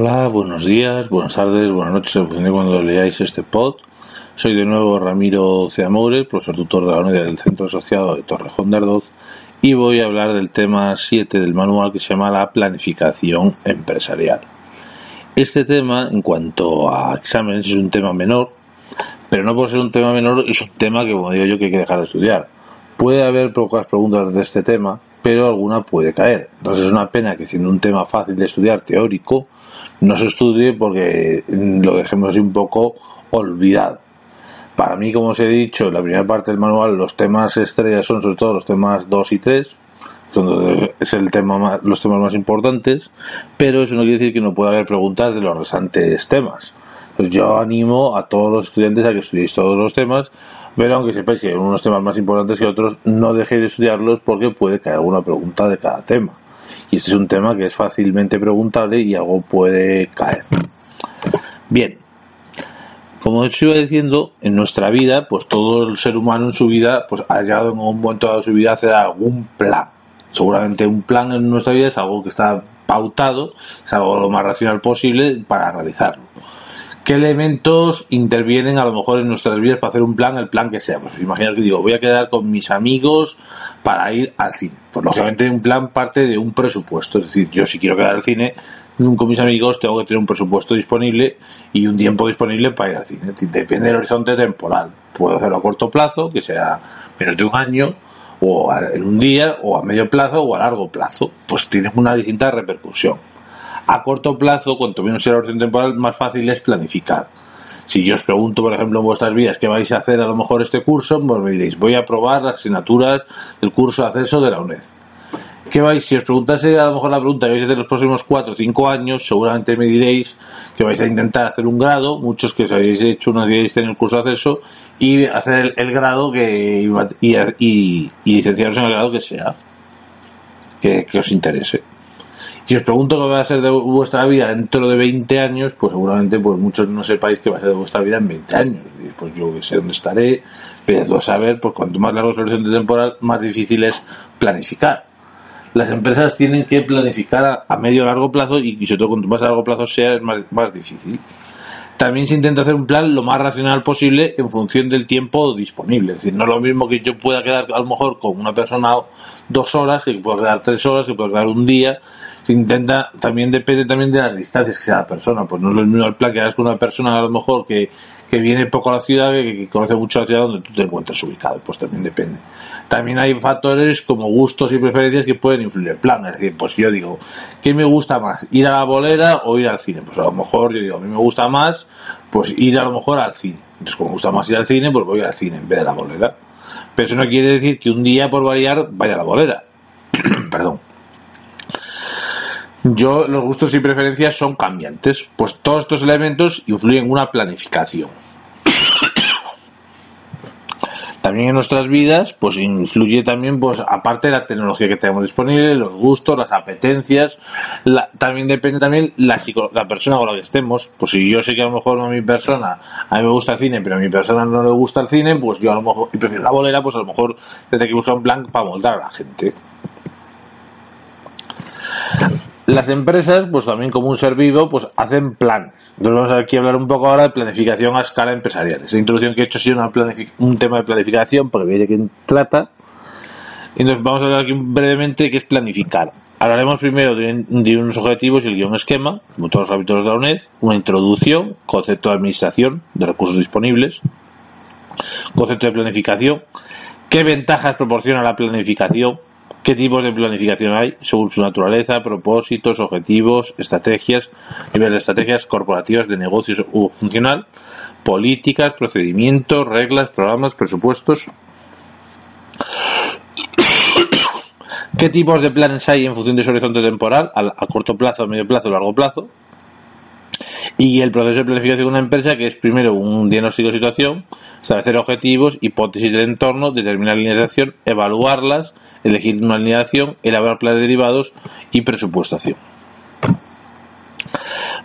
Hola, buenos días, buenas tardes, buenas noches, en cuando leáis este pod. Soy de nuevo Ramiro Ceamores, profesor tutor de la UNED del Centro Asociado de Torrejón de Ardoz, y voy a hablar del tema 7 del manual que se llama la planificación empresarial. Este tema, en cuanto a exámenes, es un tema menor, pero no por ser un tema menor, es un tema que, como digo yo, que hay que dejar de estudiar. Puede haber pocas preguntas de este tema, pero alguna puede caer. Entonces es una pena que siendo un tema fácil de estudiar, teórico, no se estudie porque lo dejemos un poco olvidado. Para mí, como os he dicho, en la primera parte del manual los temas estrellas son sobre todo los temas 2 y 3, donde es el tema los temas más importantes, pero eso no quiere decir que no pueda haber preguntas de los restantes temas. Pues yo animo a todos los estudiantes a que estudiéis todos los temas, pero aunque sepáis que hay unos temas más importantes que otros, no dejéis de estudiarlos porque puede caer alguna pregunta de cada tema. Y este es un tema que es fácilmente preguntable y algo puede caer. Bien, como os iba diciendo, en nuestra vida, pues todo el ser humano en su vida, pues ha llegado en un momento de su vida a hacer algún plan. Seguramente un plan en nuestra vida es algo que está pautado, es algo lo más racional posible para realizarlo qué elementos intervienen a lo mejor en nuestras vidas para hacer un plan, el plan que sea. Pues imaginaos que digo, voy a quedar con mis amigos para ir al cine. Pues lógicamente un plan parte de un presupuesto. Es decir, yo si quiero quedar al cine con mis amigos tengo que tener un presupuesto disponible y un tiempo disponible para ir al cine. Depende del horizonte temporal. Puedo hacerlo a corto plazo, que sea menos de un año, o en un día, o a medio plazo, o a largo plazo. Pues tiene una distinta repercusión a corto plazo, cuanto menos sea la orden temporal, más fácil es planificar. Si yo os pregunto, por ejemplo, en vuestras vidas qué vais a hacer a lo mejor este curso, pues me diréis, voy a probar las asignaturas del curso de acceso de la UNED. ¿Qué vais? Si os preguntase a lo mejor la pregunta que vais a hacer los próximos 4 o 5 años, seguramente me diréis que vais a intentar hacer un grado, muchos que os habéis hecho una vez en el curso de acceso, y hacer el, grado que y, y, licenciaros en el grado que sea, que os interese. Si os pregunto qué va a ser de vuestra vida dentro de 20 años, pues seguramente pues muchos no sepáis qué va a ser de vuestra vida en 20 años. Y pues yo sé dónde estaré, pero saber, pues cuanto más largo es el horizonte temporal, más difícil es planificar. Las empresas tienen que planificar a, medio o largo plazo y, sobre todo cuanto más a largo plazo sea, es más, más difícil también se intenta hacer un plan lo más racional posible en función del tiempo disponible. Es decir, no es lo mismo que yo pueda quedar a lo mejor con una persona dos horas, que pueda quedar tres horas, que pueda quedar un día se intenta, también depende también de las distancias que sea la persona, pues no es lo mismo el plan que hagas con una persona a lo mejor que, que viene poco a la ciudad, que, conoce mucho la ciudad donde tú te encuentras ubicado, pues también depende. También hay factores como gustos y preferencias que pueden influir en el plan, es decir, pues yo digo, ¿qué me gusta más? ¿Ir a la bolera o ir al cine? Pues a lo mejor yo digo, a mí me gusta más, pues ir a lo mejor al cine. Entonces, como me gusta más ir al cine, pues voy al cine en vez de la bolera. Pero eso no quiere decir que un día por variar vaya a la bolera. Perdón. Yo, los gustos y preferencias son cambiantes. Pues todos estos elementos influyen en una planificación. También en nuestras vidas, pues influye también, pues aparte de la tecnología que tenemos disponible, los gustos, las apetencias, también depende también la, la persona con la que estemos. Pues si yo sé que a lo mejor a mi persona, a mí me gusta el cine, pero a mi persona no le gusta el cine, pues yo a lo mejor, y prefiero la bolera, pues a lo mejor tendré que buscar un plan para moldar a la gente. Las empresas, pues también como un ser pues hacen planes. Entonces vamos aquí a hablar un poco ahora de planificación a escala empresarial. Esa introducción que he hecho ha sido un tema de planificación, porque veis de quién trata. Entonces vamos a hablar aquí brevemente de qué es planificar. Hablaremos primero de, unos objetivos y el guion esquema, como todos los hábitos de la UNED, una introducción, concepto de administración de recursos disponibles, concepto de planificación, qué ventajas proporciona la planificación, qué tipos de planificación hay según su naturaleza, propósitos, objetivos, estrategias, nivel de estrategias corporativas de negocios u funcional, políticas, procedimientos, reglas, programas, presupuestos. ¿Qué tipos de planes hay en función de su horizonte temporal, a, corto plazo, a medio plazo, a largo plazo? Y el proceso de planificación de una empresa, que es primero un diagnóstico de situación, establecer objetivos, hipótesis del entorno, determinar líneas de acción, evaluarlas, elegir una línea de acción, elaborar planes derivados y presupuestación.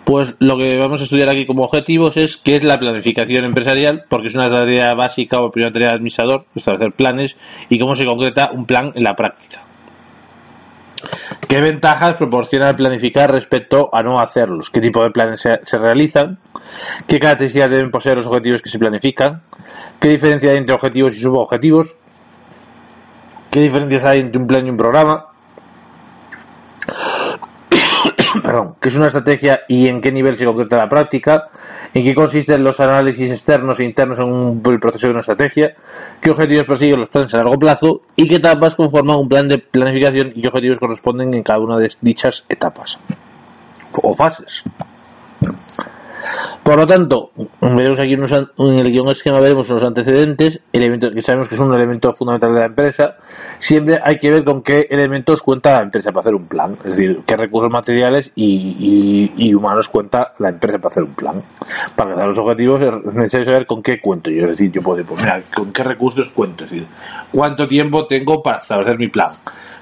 Pues lo que vamos a estudiar aquí como objetivos es qué es la planificación empresarial, porque es una tarea básica o primera tarea de administrador, establecer planes y cómo se concreta un plan en la práctica. ¿Qué ventajas proporciona el planificar respecto a no hacerlos? ¿Qué tipo de planes se, realizan? ¿Qué características deben poseer los objetivos que se planifican? ¿Qué diferencia hay entre objetivos y subobjetivos? ¿Qué diferencias hay entre un plan y un programa? Perdón, ¿qué es una estrategia y en qué nivel se concreta la práctica? ¿En qué consisten los análisis externos e internos en el proceso de una estrategia? ¿Qué objetivos persiguen los planes a largo plazo? ¿Y qué etapas conforman un plan de planificación y qué objetivos corresponden en cada una de dichas etapas o fases? Por lo tanto, veremos aquí en el guion esquema veremos los antecedentes, elementos que sabemos que es un elemento fundamental de la empresa. Siempre hay que ver con qué elementos cuenta la empresa para hacer un plan, es decir, qué recursos materiales y, humanos cuenta la empresa para hacer un plan. Para alcanzar los objetivos es necesario saber con qué cuento yo, es decir, yo puedo, pues mira, con qué recursos cuento, es decir, cuánto tiempo tengo para establecer mi plan,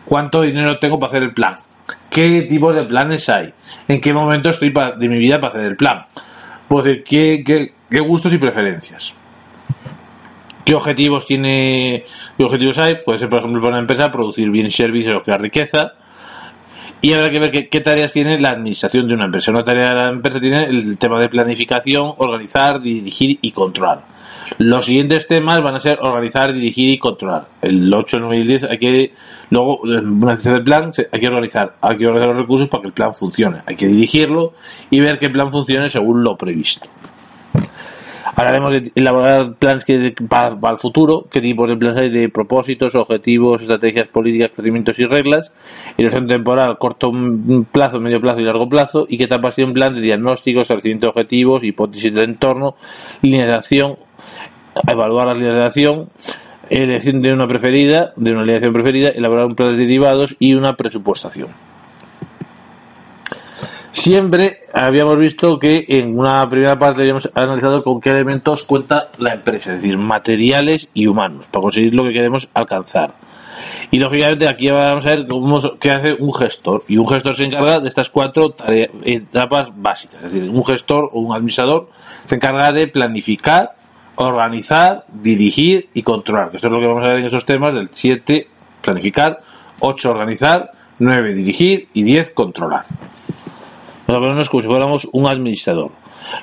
cuánto dinero tengo para hacer el plan, qué tipos de planes hay, en qué momento estoy de mi vida para hacer el plan pues ¿qué, qué, gustos y preferencias. ¿Qué objetivos tiene, qué objetivos hay? Puede ser, por ejemplo, para una empresa producir bienes y servicios o crear riqueza. Y habrá que ver qué, tareas tiene la administración de una empresa. Una tarea de la empresa tiene el tema de planificación, organizar, dirigir y controlar. Los siguientes temas van a ser organizar, dirigir y controlar. El 8, el 9 y el 10 hay que, luego, una vez del plan, hay que organizar, hay que organizar los recursos para que el plan funcione. Hay que dirigirlo y ver que el plan funcione según lo previsto. Hablaremos de elaborar planes que, para, el futuro, qué tipos de planes hay de propósitos, objetivos, estrategias políticas, procedimientos y reglas, ilusión temporal, corto plazo, medio plazo y largo plazo, y qué etapas tiene un plan de diagnóstico, establecimiento de objetivos, hipótesis de entorno, líneas de acción, evaluar las líneas de acción, elección de una preferida, de una preferida, elaborar un plan de derivados y una presupuestación. Siempre habíamos visto que en una primera parte habíamos analizado con qué elementos cuenta la empresa, es decir, materiales y humanos, para conseguir lo que queremos alcanzar. Y lógicamente aquí vamos a ver cómo, qué hace un gestor. Y un gestor se encarga de estas cuatro etapas básicas. Es decir, un gestor o un administrador se encarga de planificar, organizar, dirigir y controlar. Esto es lo que vamos a ver en esos temas del 7, planificar, 8, organizar, 9, dirigir y 10, controlar. Más como si fuéramos un administrador.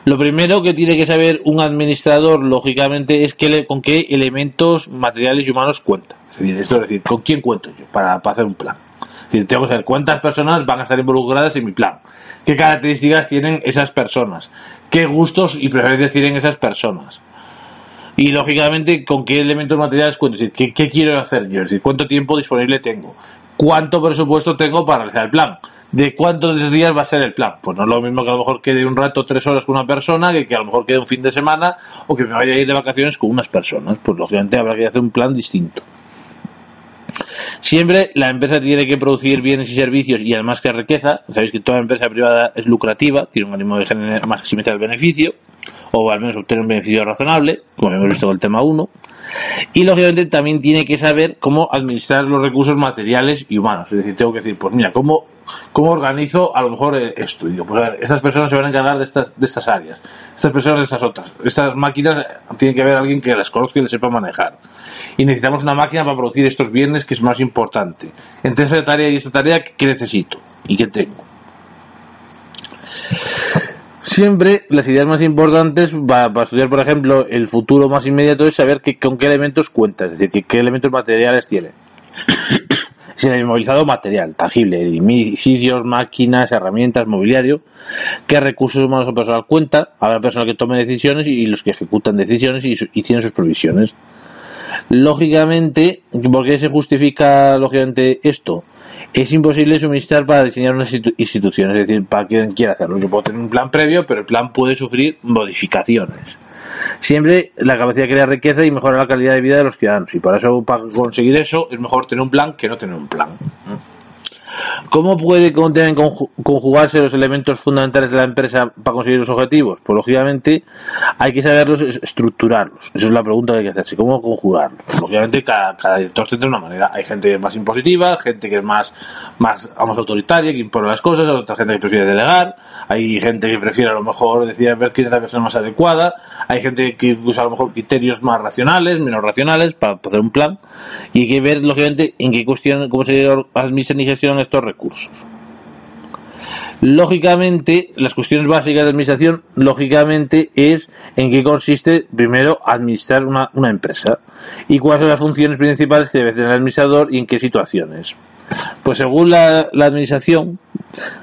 Lo primero que tiene que saber un administrador, lógicamente, es que con qué elementos materiales y humanos cuenta. Esto es decir, con quién cuento yo para, hacer un plan. Es tengo que saber cuántas personas van a estar involucradas en mi plan. ¿Qué características tienen esas personas? ¿Qué gustos y preferencias tienen esas personas? Y lógicamente con qué elementos materiales cuento, ¿qué, quiero hacer yo, cuánto tiempo disponible tengo, cuánto presupuesto tengo para realizar el plan, de cuántos días va a ser el plan. Pues no es lo mismo que a lo mejor quede un rato, tres horas con una persona, que, que a lo mejor quede un fin de semana o que me vaya a ir de vacaciones con unas personas. Pues lógicamente habrá que hacer un plan distinto. Siempre la empresa tiene que producir bienes y servicios y además que riqueza. Sabéis que toda empresa privada es lucrativa, tiene un ánimo de maximizar el beneficio o al menos obtener un beneficio razonable, como hemos visto con el tema 1. Y lógicamente también tiene que saber cómo administrar los recursos materiales y humanos. Es decir, tengo que decir, pues mira, ¿cómo, cómo organizo a lo mejor eh, esto? Digo, pues a ver, estas personas se van a encargar de estas, de estas áreas, estas personas de estas otras. Estas máquinas tienen que haber alguien que las conozca y les sepa manejar. Y necesitamos una máquina para producir estos bienes que es más importante. Entre esa tarea y esta tarea, ¿qué necesito? ¿Y qué tengo? Siempre las ideas más importantes para, estudiar, por ejemplo, el futuro más inmediato es saber con qué elementos cuenta, es decir, qué elementos materiales tiene. Sin el inmovilizado material, tangible, edificios, máquinas, herramientas, mobiliario, qué recursos humanos o personal cuenta, habrá personal que tome decisiones y los que ejecutan decisiones y, y tienen sus provisiones. Lógicamente, ¿por qué se justifica lógicamente esto? Es imposible suministrar para diseñar una institución, es decir, para quien quiera hacerlo. Yo puedo tener un plan previo, pero el plan puede sufrir modificaciones. Siempre la capacidad de crear riqueza y mejorar la calidad de vida de los ciudadanos. Y para eso, para conseguir eso, es mejor tener un plan que no tener un plan. ¿Cómo puede conjugarse los elementos fundamentales de la empresa para conseguir los objetivos? Pues lógicamente hay que saberlos estructurarlos. Esa es la pregunta que hay que hacerse. ¿Cómo conjugarlos? Pues, lógicamente cada, cada director tendrá una manera. Hay gente más impositiva, gente que es más, más autoritaria, que impone las cosas, otra gente que prefiere delegar, hay gente que prefiere a lo mejor decir ver quién es la persona más adecuada, hay gente que usa a lo mejor criterios más racionales, menos racionales para hacer un plan y hay que ver lógicamente en qué cuestión, cómo se administra y gestiona estos recursos. Lógicamente, las cuestiones básicas de administración, lógicamente, es en qué consiste, primero, administrar una, empresa y cuáles son las funciones principales que debe tener el administrador y en qué situaciones. Pues según la, administración,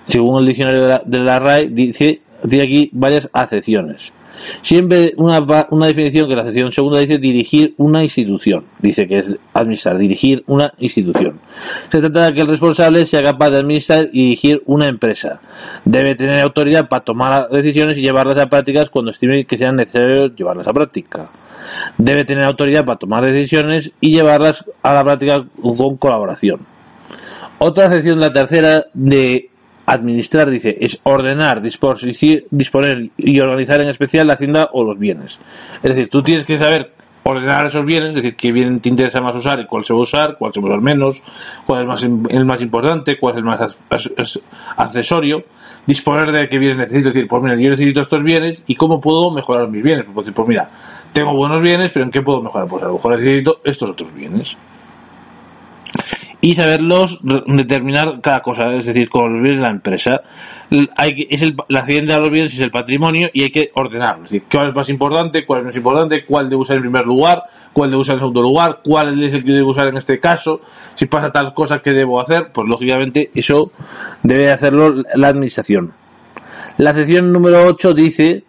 según el diccionario de la, de la RAE, dice, tiene aquí varias acepciones. Siempre una, una definición que la sección segunda dice dirigir una institución. Dice que es administrar, dirigir una institución. Se trata de que el responsable sea capaz de administrar y dirigir una empresa. Debe tener autoridad para tomar decisiones y llevarlas a prácticas cuando estime que sea necesario llevarlas a práctica. Debe tener autoridad para tomar decisiones y llevarlas a la práctica con colaboración. Otra sección, la tercera, de Administrar, dice, es ordenar, disponer y organizar en especial la hacienda o los bienes. Es decir, tú tienes que saber ordenar esos bienes, es decir, qué bien te interesa más usar y cuál se va a usar, cuál se va a usar menos, cuál es más, el más importante, cuál es el más accesorio, disponer de qué bienes necesito, es decir, pues mira, yo necesito estos bienes y cómo puedo mejorar mis bienes. Pues, pues mira, tengo buenos bienes, pero ¿en qué puedo mejorar? Pues a lo mejor necesito estos otros bienes y saberlos determinar cada cosa, es decir, con los bienes de la empresa. Hay que, es el, la hacienda de los bienes es el patrimonio y hay que ordenarlo. Es decir, cuál es más importante, cuál es menos importante, cuál debe usar en primer lugar, cuál debe usar en segundo lugar, cuál es el que debe usar en este caso, si pasa tal cosa que debo hacer, pues lógicamente eso debe hacerlo la administración. La sección número 8 dice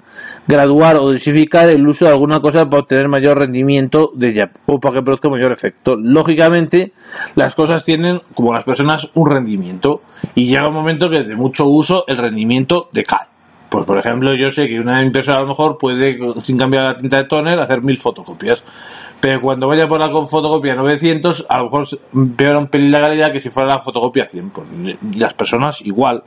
graduar o diversificar el uso de alguna cosa para obtener mayor rendimiento de ella o para que produzca mayor efecto. Lógicamente, las cosas tienen, como las personas, un rendimiento y llega un momento que de mucho uso el rendimiento decae. Pues, por ejemplo, yo sé que una impresora a lo mejor puede, sin cambiar la tinta de tóner, hacer mil fotocopias. Pero cuando vaya por la fotocopia 900, a lo mejor peor un pelín la calidad que si fuera la fotocopia 100. Pues las personas igual.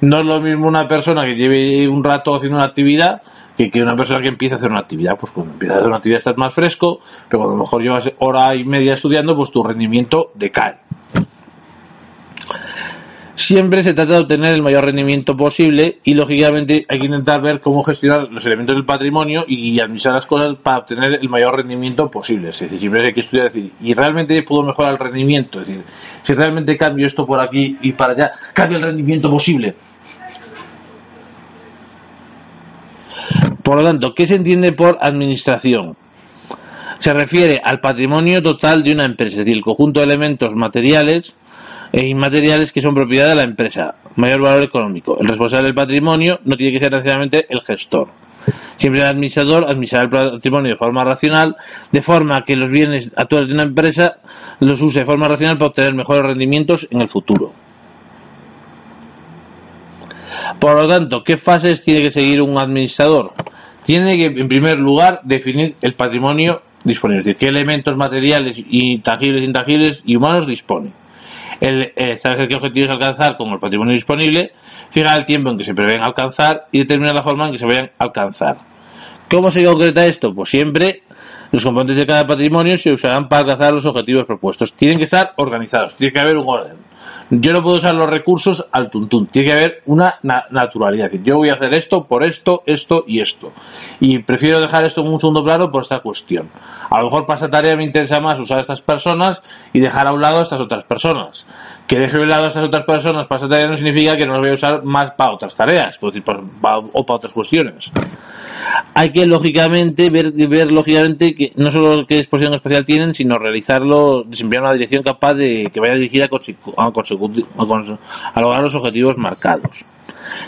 No es lo mismo una persona que lleve un rato haciendo una actividad que, una persona que empieza a hacer una actividad, pues cuando empieza a hacer una actividad estás más fresco, pero cuando a lo mejor llevas hora y media estudiando, pues tu rendimiento decae. Siempre se trata de obtener el mayor rendimiento posible y lógicamente hay que intentar ver cómo gestionar los elementos del patrimonio y administrar las cosas para obtener el mayor rendimiento posible. Es decir, siempre hay que estudiar, decir, y realmente puedo mejorar el rendimiento, es decir, si realmente cambio esto por aquí y para allá, cambia el rendimiento posible. Por lo tanto, ¿qué se entiende por administración? Se refiere al patrimonio total de una empresa, es decir, el conjunto de elementos materiales e inmateriales que son propiedad de la empresa, mayor valor económico. El responsable del patrimonio no tiene que ser necesariamente el gestor. Siempre el administrador administrará el patrimonio de forma racional, de forma que los bienes actuales de una empresa los use de forma racional para obtener mejores rendimientos en el futuro. Por lo tanto, ¿qué fases tiene que seguir un administrador? tiene que, en primer lugar, definir el patrimonio disponible, es decir, qué elementos materiales, intangibles, intangibles y humanos dispone. El, establecer qué objetivos alcanzar con el patrimonio disponible, fijar el tiempo en que se prevén alcanzar y determinar la forma en que se vayan a alcanzar. ¿Cómo se concreta esto? Pues siempre los componentes de cada patrimonio se usarán para alcanzar los objetivos propuestos. Tienen que estar organizados, tiene que haber un orden. Yo no puedo usar los recursos al tuntún, tiene que haber una naturalidad. Yo voy a hacer esto por esto, esto y esto. Y prefiero dejar esto en un segundo plano por esta cuestión. A lo mejor para esta tarea me interesa más usar a estas personas y dejar a un lado a estas otras personas. Que deje a un lado a estas otras personas para esta tarea no significa que no las voy a usar más para otras tareas, decir, o para otras cuestiones hay que logicamente ver, ver lógicamente que no solo qué disposición espacial tienen, sino realizarlo, desempeñar una dirección capaz de que vaya dirigida a, a, a lograr los objetivos marcados.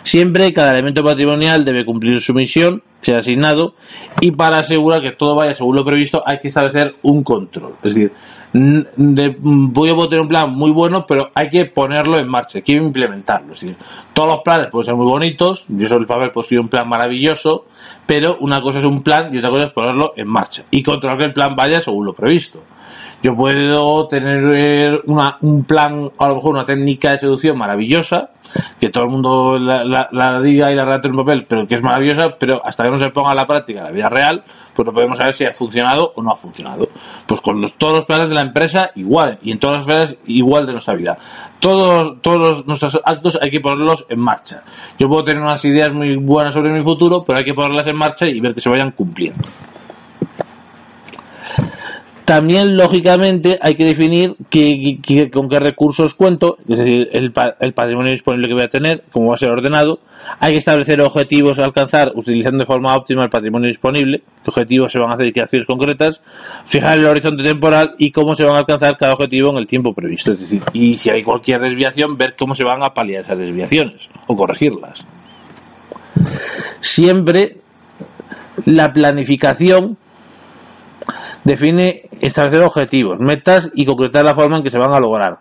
Siempre cada elemento patrimonial debe cumplir su misión, sea asignado, y para asegurar que todo vaya según lo previsto hay que establecer un control. Es decir, voy a tener un plan muy bueno, pero hay que ponerlo en marcha, hay que implementarlo. Es decir, todos los planes pueden ser muy bonitos, yo sobre el papel escribir un plan maravilloso, pero una cosa es un plan y otra cosa es ponerlo en marcha y controlar que el plan vaya según lo previsto. Yo puedo tener eh, una, un plan, a lo mejor una técnica de seducción maravillosa, que todo el mundo la, diga y la relate en papel, pero que es maravillosa, pero hasta que no se ponga a la práctica en la vida real, pues no podemos saber si ha funcionado o no ha funcionado. Pues con todos los planes de la empresa igual, y en todas las esferas igual de nuestra vida. Todos, todos nuestros actos hay que ponerlos en marcha. Yo puedo tener unas ideas muy buenas sobre mi futuro, pero hay que ponerlas en marcha y ver que se vayan cumpliendo. También, lógicamente, hay que definir con qué recursos cuento, es decir, el, patrimonio disponible que voy a tener, cómo va a ser ordenado. Hay que establecer objetivos a alcanzar utilizando de forma óptima el patrimonio disponible, qué objetivos se van a hacer y qué acciones concretas, fijar el horizonte temporal y cómo se van a alcanzar cada objetivo en el tiempo previsto. Es decir, y si hay cualquier desviación, ver cómo se van a paliar esas desviaciones o corregirlas. Siempre la planificación define establecer objetivos, metas y concretar la forma en que se van a lograr.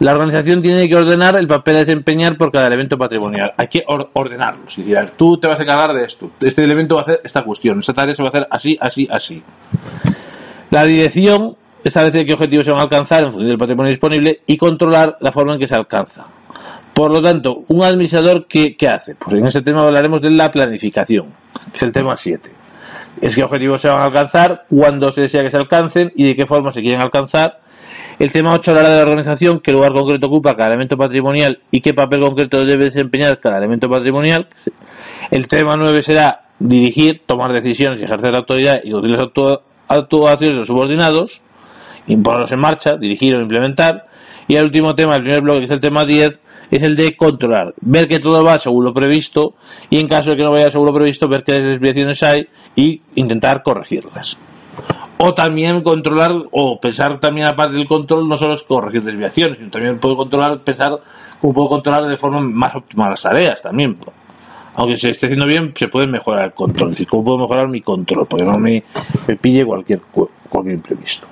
La organización tiene que ordenar el papel a desempeñar por cada elemento patrimonial. Hay que ordenarlos. Es decir, tú te vas a encargar de esto. Este elemento va a hacer esta cuestión. Esta tarea se va a hacer así, así, así. La dirección establece qué objetivos se van a alcanzar en función del patrimonio disponible y controlar la forma en que se alcanza. Por lo tanto, un administrador, ¿qué, qué hace? Pues en este tema hablaremos de la planificación, que es el tema 7 es qué objetivos se van a alcanzar, cuándo se desea que se alcancen y de qué forma se quieren alcanzar. El tema 8 hablará de la organización, qué lugar concreto ocupa cada elemento patrimonial y qué papel concreto debe desempeñar cada elemento patrimonial. El tema 9 será dirigir, tomar decisiones y ejercer la autoridad y las actuaciones de los subordinados, imponerlos en marcha, dirigir o implementar. Y el último tema, el primer bloque, que es el tema 10, es el de controlar, ver que todo va según lo previsto y en caso de que no vaya según lo previsto, ver qué desviaciones hay y intentar corregirlas. O también controlar, o pensar también aparte del control, no solo es corregir desviaciones, sino también puedo controlar, pensar cómo puedo controlar de forma más óptima las tareas también. Aunque se esté haciendo bien, se puede mejorar el control. Es decir, cómo puedo mejorar mi control, porque no me, me pille cualquier, cualquier imprevisto.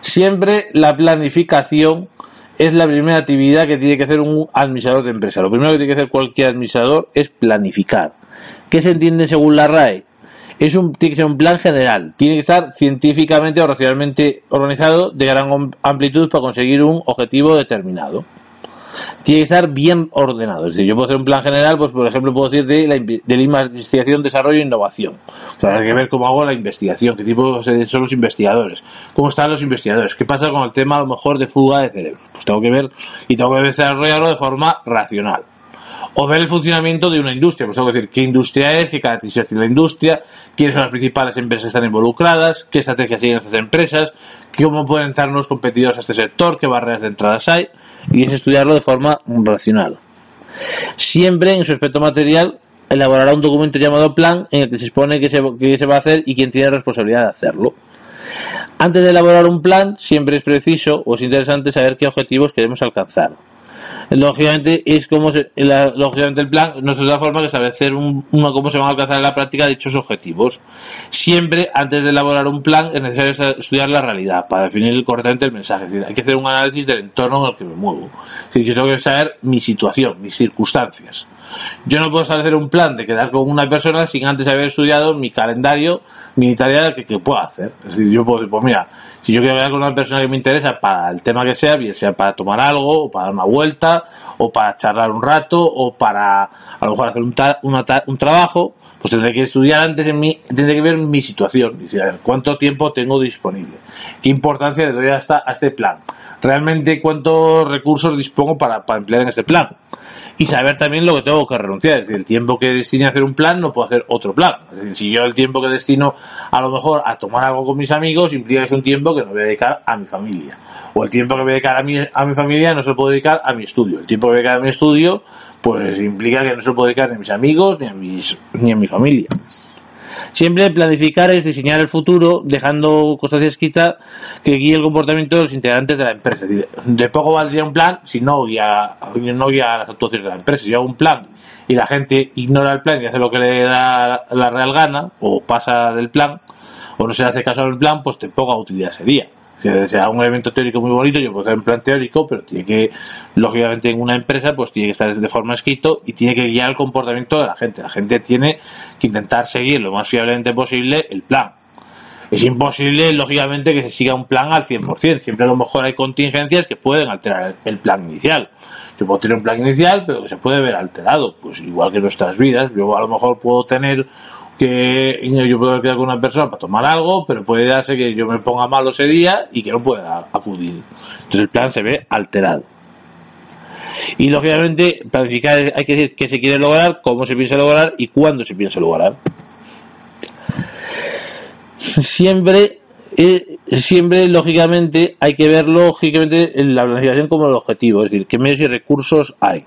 Siempre la planificación es la primera actividad que tiene que hacer un administrador de empresa. Lo primero que tiene que hacer cualquier administrador es planificar. ¿Qué se entiende según la RAE? Es un, tiene que ser un plan general, tiene que estar científicamente o racionalmente organizado de gran amplitud para conseguir un objetivo determinado tiene que estar bien ordenado. Es yo puedo hacer un plan general, pues por ejemplo puedo decir de la, de investigación, desarrollo e innovación. O hay que ver cómo hago la investigación, qué tipo son los investigadores, cómo están los investigadores, qué pasa con el tema a lo mejor de fuga de cerebro. Pues tengo que ver y tengo que desarrollarlo de forma racional o ver el funcionamiento de una industria. Pues tengo que decir qué industria es, qué características tiene la industria, quiénes son las principales empresas que están involucradas, qué estrategias siguen estas empresas, cómo pueden entrar los competidores a este sector, qué barreras de entradas hay, y es estudiarlo de forma racional. Siempre en su aspecto material elaborará un documento llamado plan en el que se expone qué se, qué se va a hacer y quién tiene responsabilidad de hacerlo. Antes de elaborar un plan, siempre es preciso o es interesante saber qué objetivos queremos alcanzar lógicamente es como se, lógicamente el plan no es la forma de establecer un, cómo se van a alcanzar en la práctica dichos objetivos. Siempre antes de elaborar un plan es necesario estudiar la realidad para definir correctamente el mensaje. Hay que hacer un análisis del entorno en el que me muevo. Yo tengo que saber mi situación mis circunstancias yo no puedo establecer un plan de quedar con una persona sin antes haber estudiado mi calendario mi tarea que, que pueda hacer. Es decir yo puedo decir pues mira si yo quiero hablar con una persona que me interesa para el tema que sea, bien sea para tomar algo, o para dar una vuelta, o para charlar un rato, o para a lo mejor hacer un, un trabajo, pues tendré que estudiar antes en mí, tendré que ver mi situación, y decir, a ver, cuánto tiempo tengo disponible, qué importancia le doy a, esta, a este plan, realmente cuántos recursos dispongo para emplear en este plan y saber también lo que tengo que renunciar. Es decir, el tiempo que destine a hacer un plan no puedo hacer otro plan. Es decir, si yo el tiempo que destino a lo mejor a tomar algo con mis amigos implica que es un tiempo que no voy a dedicar a mi familia. O el tiempo que voy a dedicar a mi, a mi familia no se lo puedo dedicar a mi estudio. El tiempo que voy a dedicar a mi estudio pues implica que no se lo puedo dedicar ni a mis amigos ni a, mis, ni a mi familia. Siempre planificar es diseñar el futuro, dejando constancia escrita que guíe el comportamiento de los integrantes de la empresa. de poco valdría un plan si no guía, no guía las actuaciones de la empresa. Si yo hago un plan y la gente ignora el plan y hace lo que le da la real gana, o pasa del plan, o no se hace caso del plan, pues te poca utilidad sería si sea un evento teórico muy bonito, yo puedo hacer un plan teórico, pero tiene que, lógicamente en una empresa, pues tiene que estar de forma escrito y tiene que guiar el comportamiento de la gente. La gente tiene que intentar seguir lo más fiablemente posible el plan. Es imposible, lógicamente, que se siga un plan al 100%. Siempre a lo mejor hay contingencias que pueden alterar el plan inicial. Yo puedo tener un plan inicial, pero que se puede ver alterado. Pues igual que nuestras vidas. Yo a lo mejor puedo tener que yo puedo quedar con una persona para tomar algo, pero puede darse que yo me ponga malo ese día y que no pueda acudir. Entonces el plan se ve alterado. Y lógicamente, planificar hay que decir qué se quiere lograr, cómo se piensa lograr y cuándo se piensa lograr. Siempre eh, siempre, lógicamente, hay que ver lógicamente la planificación como el objetivo, es decir, qué medios y recursos hay.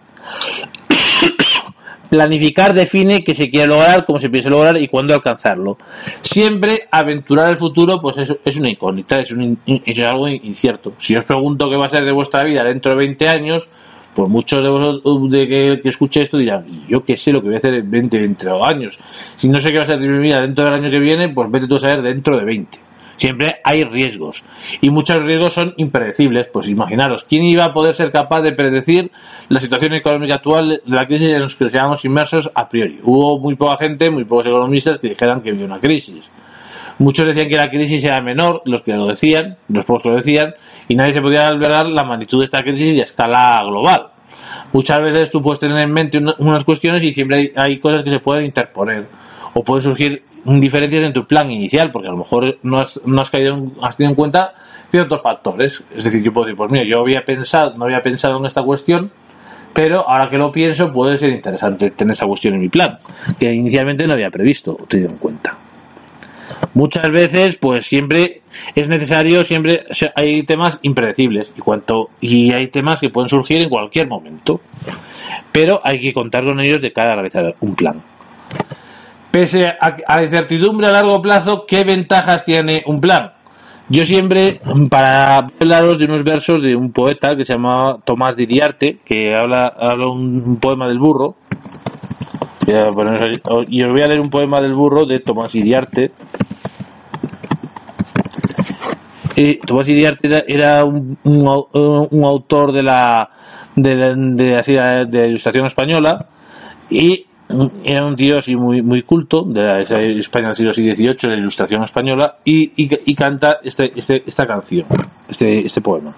Planificar define qué se quiere lograr, cómo se piensa lograr y cuándo alcanzarlo. Siempre aventurar el futuro, pues es, es una incógnita, es, un, es algo incierto. Si os pregunto qué va a ser de vuestra vida dentro de 20 años, pues muchos de vosotros de que, que escuche esto dirán, yo qué sé lo que voy a hacer en 20, 22 años. Si no sé qué va a ser de mi vida dentro del año que viene, pues vete tú a saber dentro de 20. Siempre hay riesgos. Y muchos riesgos son impredecibles. Pues imaginaros, ¿quién iba a poder ser capaz de predecir la situación económica actual de la crisis en la que estábamos inmersos a priori? Hubo muy poca gente, muy pocos economistas que dijeran que había una crisis. Muchos decían que la crisis era menor, los que lo decían, los pocos lo decían, y nadie se podía albergar la magnitud de esta crisis y hasta la global. Muchas veces tú puedes tener en mente unas cuestiones y siempre hay, hay cosas que se pueden interponer o pueden surgir diferencias en tu plan inicial, porque a lo mejor no has, no has, caído has tenido en cuenta ciertos factores. Es decir, yo puedo decir, pues mira, yo había pensado, no había pensado en esta cuestión, pero ahora que lo pienso puede ser interesante tener esa cuestión en mi plan, que inicialmente no había previsto o tenido en cuenta. Muchas veces, pues siempre es necesario, siempre hay temas impredecibles y cuanto y hay temas que pueden surgir en cualquier momento, pero hay que contar con ellos de cara a realizar un plan. Pese a, la incertidumbre a largo plazo, ¿qué ventajas tiene un plan? Yo siempre, para hablaros de unos versos de un poeta que se llama Tomás Didiarte, que habla, habla un poema del burro, y os voy a leer un poema del burro de Tomás Didiarte. Tomás Didiarte era, un, un, autor de la de, de, de ilustración española y era un tío así muy, muy culto de la España del siglo XVIII, de la ilustración española, y, y, canta este, este, esta canción, este, este poema.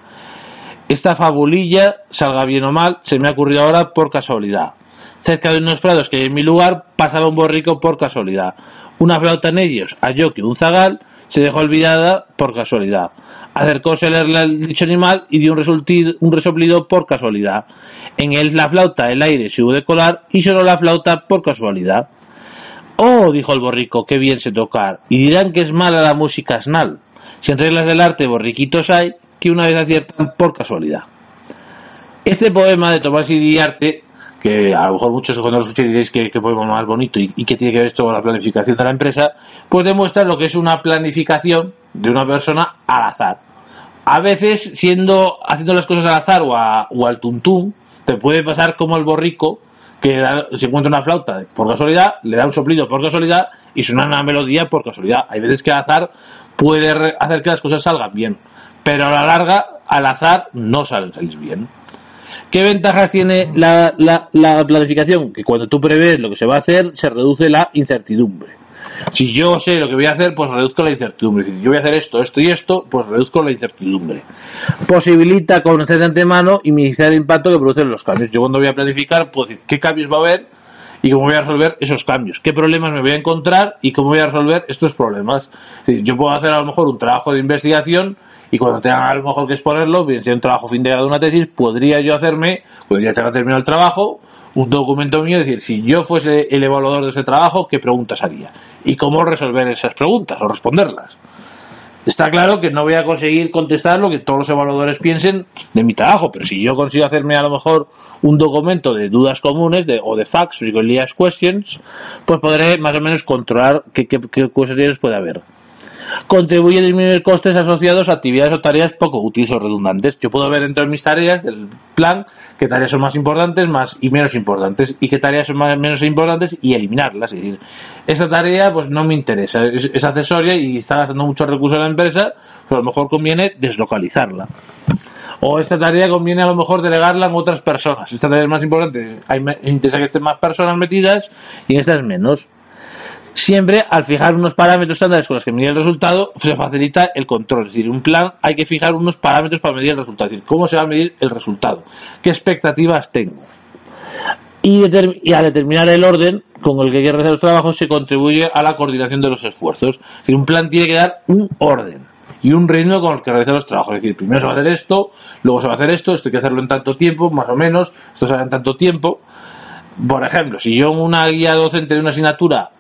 Esta fabulilla, salga bien o mal, se me ha ocurrido ahora por casualidad. Cerca de unos prados que hay en mi lugar pasaba un borrico por casualidad. Una flauta en ellos halló que un zagal se dejó olvidada por casualidad. Acercóse al dicho animal y dio un, un resoplido por casualidad. En él la flauta, el aire se hubo de colar y sonó la flauta por casualidad. Oh, dijo el borrico, qué bien se tocar. Y dirán que es mala la música asnal. Si en reglas del arte borriquitos hay, que una vez aciertan por casualidad. Este poema de Tomás Iriarte que a lo mejor muchos cuando lo escuchéis diréis que, que poema más bonito y, y, que tiene que ver esto con la planificación de la empresa, pues demuestra lo que es una planificación de una persona al azar. A veces, siendo haciendo las cosas al azar o, o al tuntún, te puede pasar como el borrico que se encuentra una flauta por casualidad, le da un soplido por casualidad y suena una melodía por casualidad. Hay veces que el azar puede hacer que las cosas salgan bien, pero a la larga, al azar no salen bien. ¿Qué ventajas tiene la, la, planificación? Que cuando tú prevés lo que se va a hacer, se reduce la incertidumbre. Si yo sé lo que voy a hacer, pues reduzco la incertidumbre. Si yo voy a hacer esto, esto y esto, pues reduzco la incertidumbre. Posibilita conocer de antemano y minimizar el impacto que producen los cambios. Yo cuando voy a planificar, puedo decir qué cambios va a haber y cómo voy a resolver esos cambios, qué problemas me voy a encontrar y cómo voy a resolver estos problemas. yo puedo hacer a lo mejor un trabajo de investigación y cuando tenga a lo mejor que exponerlo, bien sea un trabajo fin de grado una tesis, podría yo hacerme, podría tener terminado el trabajo, un documento mío, es decir, si yo fuese el evaluador de ese trabajo, ¿qué preguntas haría? Y cómo resolver esas preguntas o responderlas. Está claro que no voy a conseguir contestar lo que todos los evaluadores piensen de mi trabajo, pero si yo consigo hacerme a lo mejor un documento de dudas comunes de, o de facts, o de questions, pues podré más o menos controlar qué, qué, qué cuestiones puede haber contribuye a disminuir costes asociados a actividades o tareas poco útiles o redundantes. Yo puedo ver dentro de mis tareas del plan qué tareas son más importantes más y menos importantes y qué tareas son más, menos importantes y eliminarlas. Es decir, esta tarea pues no me interesa, es, accesoria y está gastando muchos recursos en la empresa, pero a lo mejor conviene deslocalizarla. O esta tarea conviene a lo mejor delegarla en otras personas. Esta tarea es más importante, hay, interesa que estén más personas metidas y esta es menos. Siempre al fijar unos parámetros estándares con los que medir el resultado, se facilita el control. Es decir, un plan hay que fijar unos parámetros para medir el resultado. Es decir, cómo se va a medir el resultado, qué expectativas tengo. Y, a determinar el orden con el que hay que realizar los trabajos se contribuye a la coordinación de los esfuerzos. Es decir, un plan tiene que dar un orden y un ritmo con el que realizar los trabajos. Es decir, primero se va a hacer esto, luego se va a hacer esto, esto hay que hacerlo en tanto tiempo, más o menos, esto se hará en tanto tiempo Por ejemplo, si yo en una guía docente de una asignatura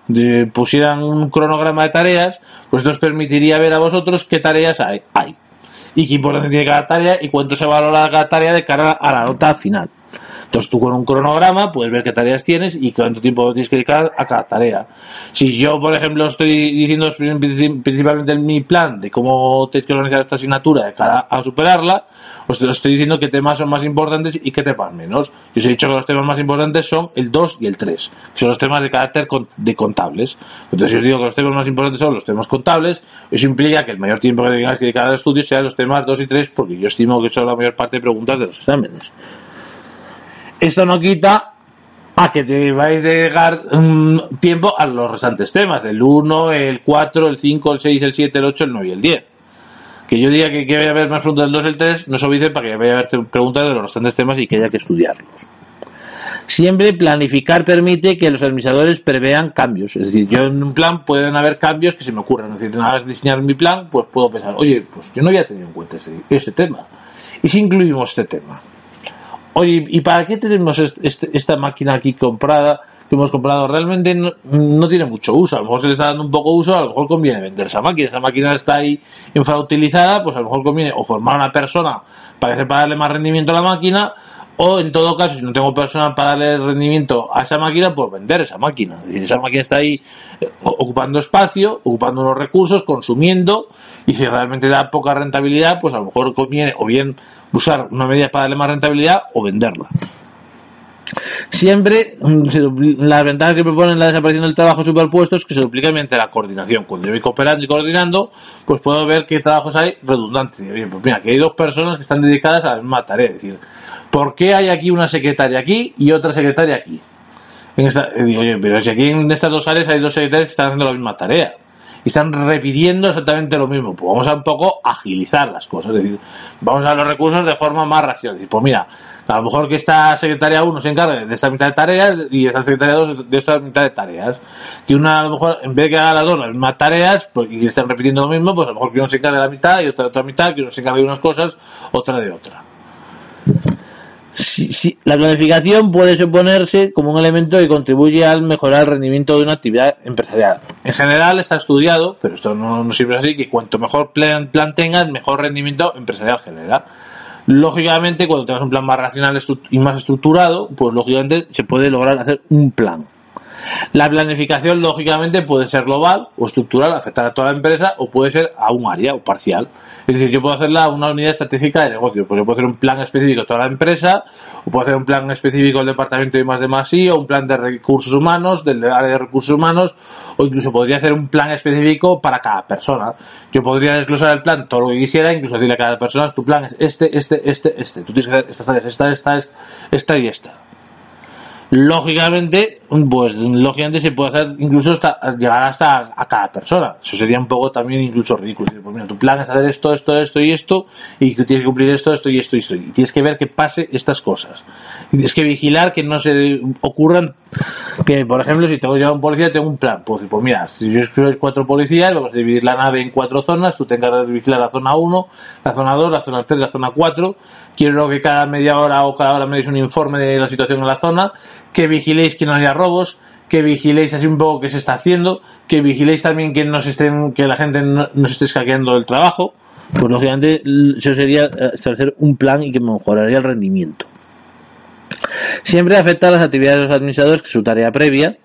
pusieran un cronograma de tareas, pues esto os permitiría ver a vosotros qué tareas hay, hay y qué importancia tiene cada tarea y cuánto se valora cada tarea de cara a la nota final. Entonces tú con un cronograma puedes ver qué tareas tienes y cuánto tiempo tienes que dedicar a cada tarea. Si yo, por ejemplo, estoy diciendo principalmente en mi plan de cómo tienes que organizar esta asignatura de cara a superarla, os te estoy diciendo qué temas son más importantes y qué temas menos. Yo os he dicho que los temas más importantes son el 2 y el 3, que son los temas de carácter de contables. Entonces, si os digo que los temas más importantes son los temas contables, eso implica que el mayor tiempo que tengáis que dedicar al estudio sean los temas 2 y 3, porque yo estimo que son la mayor parte de preguntas de los exámenes. Esto no quita a que te vais a dedicar mm, tiempo a los restantes temas, el 1, el 4, el 5, el 6, el 7, el 8, el 9 y el 10. Que yo diga que, que vaya a haber más preguntas del 2 y el 3, no se dice para que vaya a haber preguntas de los restantes temas y que haya que estudiarlos. Siempre planificar permite que los administradores prevean cambios. Es decir, yo en un plan pueden haber cambios que se me ocurran. Es decir, nada más diseñar mi plan, pues puedo pensar, oye, pues yo no había tenido en cuenta ese, ese tema. ¿Y si incluimos este tema? oye, ¿y para qué tenemos este, esta máquina aquí comprada? Que hemos comprado realmente no, tiene mucho uso. A lo mejor se le está dando un poco uso, a lo mejor conviene vender esa máquina. Esa máquina está ahí infrautilizada, pues a lo mejor conviene o formar una persona para que sepa darle más rendimiento a la máquina, o en todo caso, si no tengo persona para darle rendimiento a esa máquina, pues vender esa máquina. esa máquina está ahí eh, ocupando espacio, ocupando unos recursos, consumiendo, y si realmente da poca rentabilidad, pues a lo mejor conviene o bien usar una medida para darle más rentabilidad o venderla. Siempre mm, las ventajas que proponen la desaparición del trabajo superpuesto es que se duplica mediante la coordinación. Cuando yo voy cooperando y coordinando, pues puedo ver qué trabajos hay redundantes. Bien, pues mira, que hay dos personas que están dedicadas a la misma tarea. Es decir, ¿por qué hay aquí una secretaria aquí y otra secretaria aquí? En esta, digo, pero si aquí en estas dos áreas hay dos secretarias que están haciendo la misma tarea y están repitiendo exactamente lo mismo. Pues vamos a un poco agilizar las cosas, es decir, vamos a los recursos de forma más racional. pues mira, a lo mejor que esta secretaria 1 se encargue de esta mitad de tareas y esta secretaria 2 de esta mitad de tareas. Que una, a lo mejor, en vez de que haga las dos las mismas tareas, pues, y están repitiendo lo mismo, pues a lo mejor que uno se encargue de la mitad y otra de otra mitad, que uno se encargue de unas cosas, otra de otra. La planificación puede suponerse como un elemento que contribuye al mejorar el rendimiento de una actividad empresarial. En general está estudiado, pero esto no, no es así, que cuanto mejor plan, plan tengas, mejor rendimiento empresarial genera. Lógicamente, cuando tengas un plan más racional y más estructurado, pues lógicamente se puede lograr hacer un plan. La planificación, lógicamente, puede ser global o estructural, afectar a toda la empresa, o puede ser a un área o parcial. Es decir, yo puedo hacerla una unidad estratégica de negocio, pues yo puedo hacer un plan específico a toda la empresa, o puedo hacer un plan específico del departamento de más de más o un plan de recursos humanos, del área de recursos humanos, o incluso podría hacer un plan específico para cada persona. Yo podría desglosar el plan todo lo que quisiera, incluso decirle a cada persona, tu plan es este, este, este, este. Tú tienes que hacer estas áreas, esta, esta, esta y esta lógicamente, pues lógicamente se puede hacer incluso hasta llegar hasta a cada persona. Eso sería un poco también incluso ridículo. Pues mira, tu plan es hacer esto, esto, esto y esto, y tú tienes que cumplir esto, esto y esto y esto. Y tienes que ver que pase estas cosas. Y tienes que vigilar que no se ocurran que, por ejemplo, si tengo ya un policía, tengo un plan. Pues, pues mira, si yo soy cuatro policías, vamos a dividir la nave en cuatro zonas, tú tengas que vigilar la zona 1, la zona 2, la zona 3, la zona 4. Quiero que cada media hora o cada hora me deis un informe de la situación en la zona que vigiléis que no haya robos, que vigiléis así un poco qué se está haciendo, que vigiléis también que no se estén, que la gente no, se esté escaqueando el trabajo. Pues lógicamente eso sería eh, establecer un plan y que mejoraría el rendimiento. Siempre afecta a las actividades de los administradores, que es su tarea previa,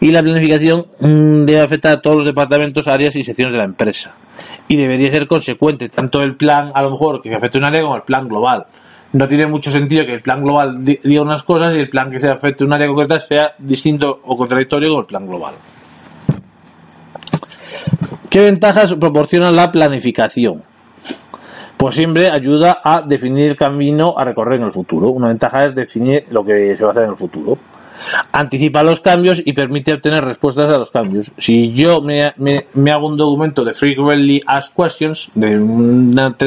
y la planificación mm, debe afectar a todos los departamentos, áreas y secciones de la empresa. Y debería ser consecuente, tanto el plan, a lo mejor, que afecte a un área, como el plan global no tiene mucho sentido que el plan global diga unas cosas y el plan que se afecte a un área concreta sea distinto o contradictorio con el plan global. ¿Qué ventajas proporciona la planificación? Pues siempre ayuda a definir el camino a recorrer en el futuro. Una ventaja es definir lo que se va a hacer en el futuro anticipa los cambios y permite obtener respuestas a los cambios. Si yo me, hago un documento de Frequently Asked Questions de,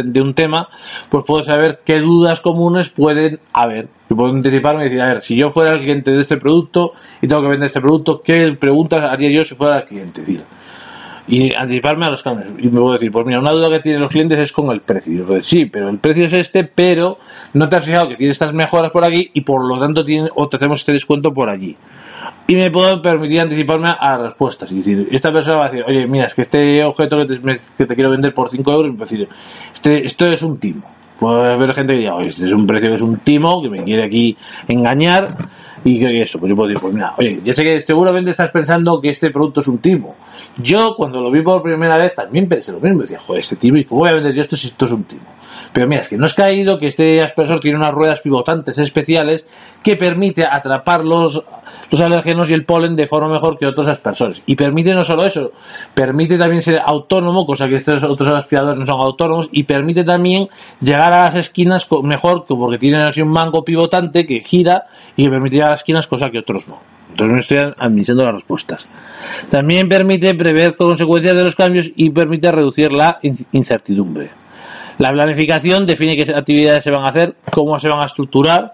de un tema, pues puedo saber qué dudas comunes pueden haber. Yo puedo anticiparme y decir, a ver, si yo fuera el cliente de este producto y tengo que vender este producto, ¿qué preguntas haría yo si fuera el cliente? Y anticiparme a los cambios. Y me voy a decir, pues mira, una duda que tienen los clientes es con el precio. Pues, sí, pero el precio es este, pero no te has fijado que tiene estas mejoras por aquí y por lo tanto tiene, o te hacemos este descuento por allí. Y me puedo permitir anticiparme a las respuestas. Y decir, esta persona va a decir, oye, mira, es que este objeto que te, quiero vender por 5 euros, y decir, este, esto es un timo. Puede haber gente que diga, oye, este es un precio que es un timo, que me quiere aquí engañar y que eso, pues yo puedo decir, pues mira, oye, ya sé que seguramente estás pensando que este producto es un timo. Yo cuando lo vi por primera vez también pensé lo mismo, decía, joder, este timo, y voy a vender yo esto si esto es un timo. Pero mira, es que no es caído que este aspersor tiene unas ruedas pivotantes especiales que permite atrapar los, alérgenos y el polen de forma mejor que otros aspersores. Y permite no solo eso, permite también ser autónomo, cosa que estos otros aspiradores no son autónomos, y permite también llegar a las esquinas mejor porque tienen así un mango pivotante que gira y que permite llegar a las esquinas, cosa que otros no. Entonces me estoy administrando las respuestas. También permite prever consecuencias de los cambios y permite reducir la incertidumbre. La planificación define qué actividades se van a hacer, cómo se van a estructurar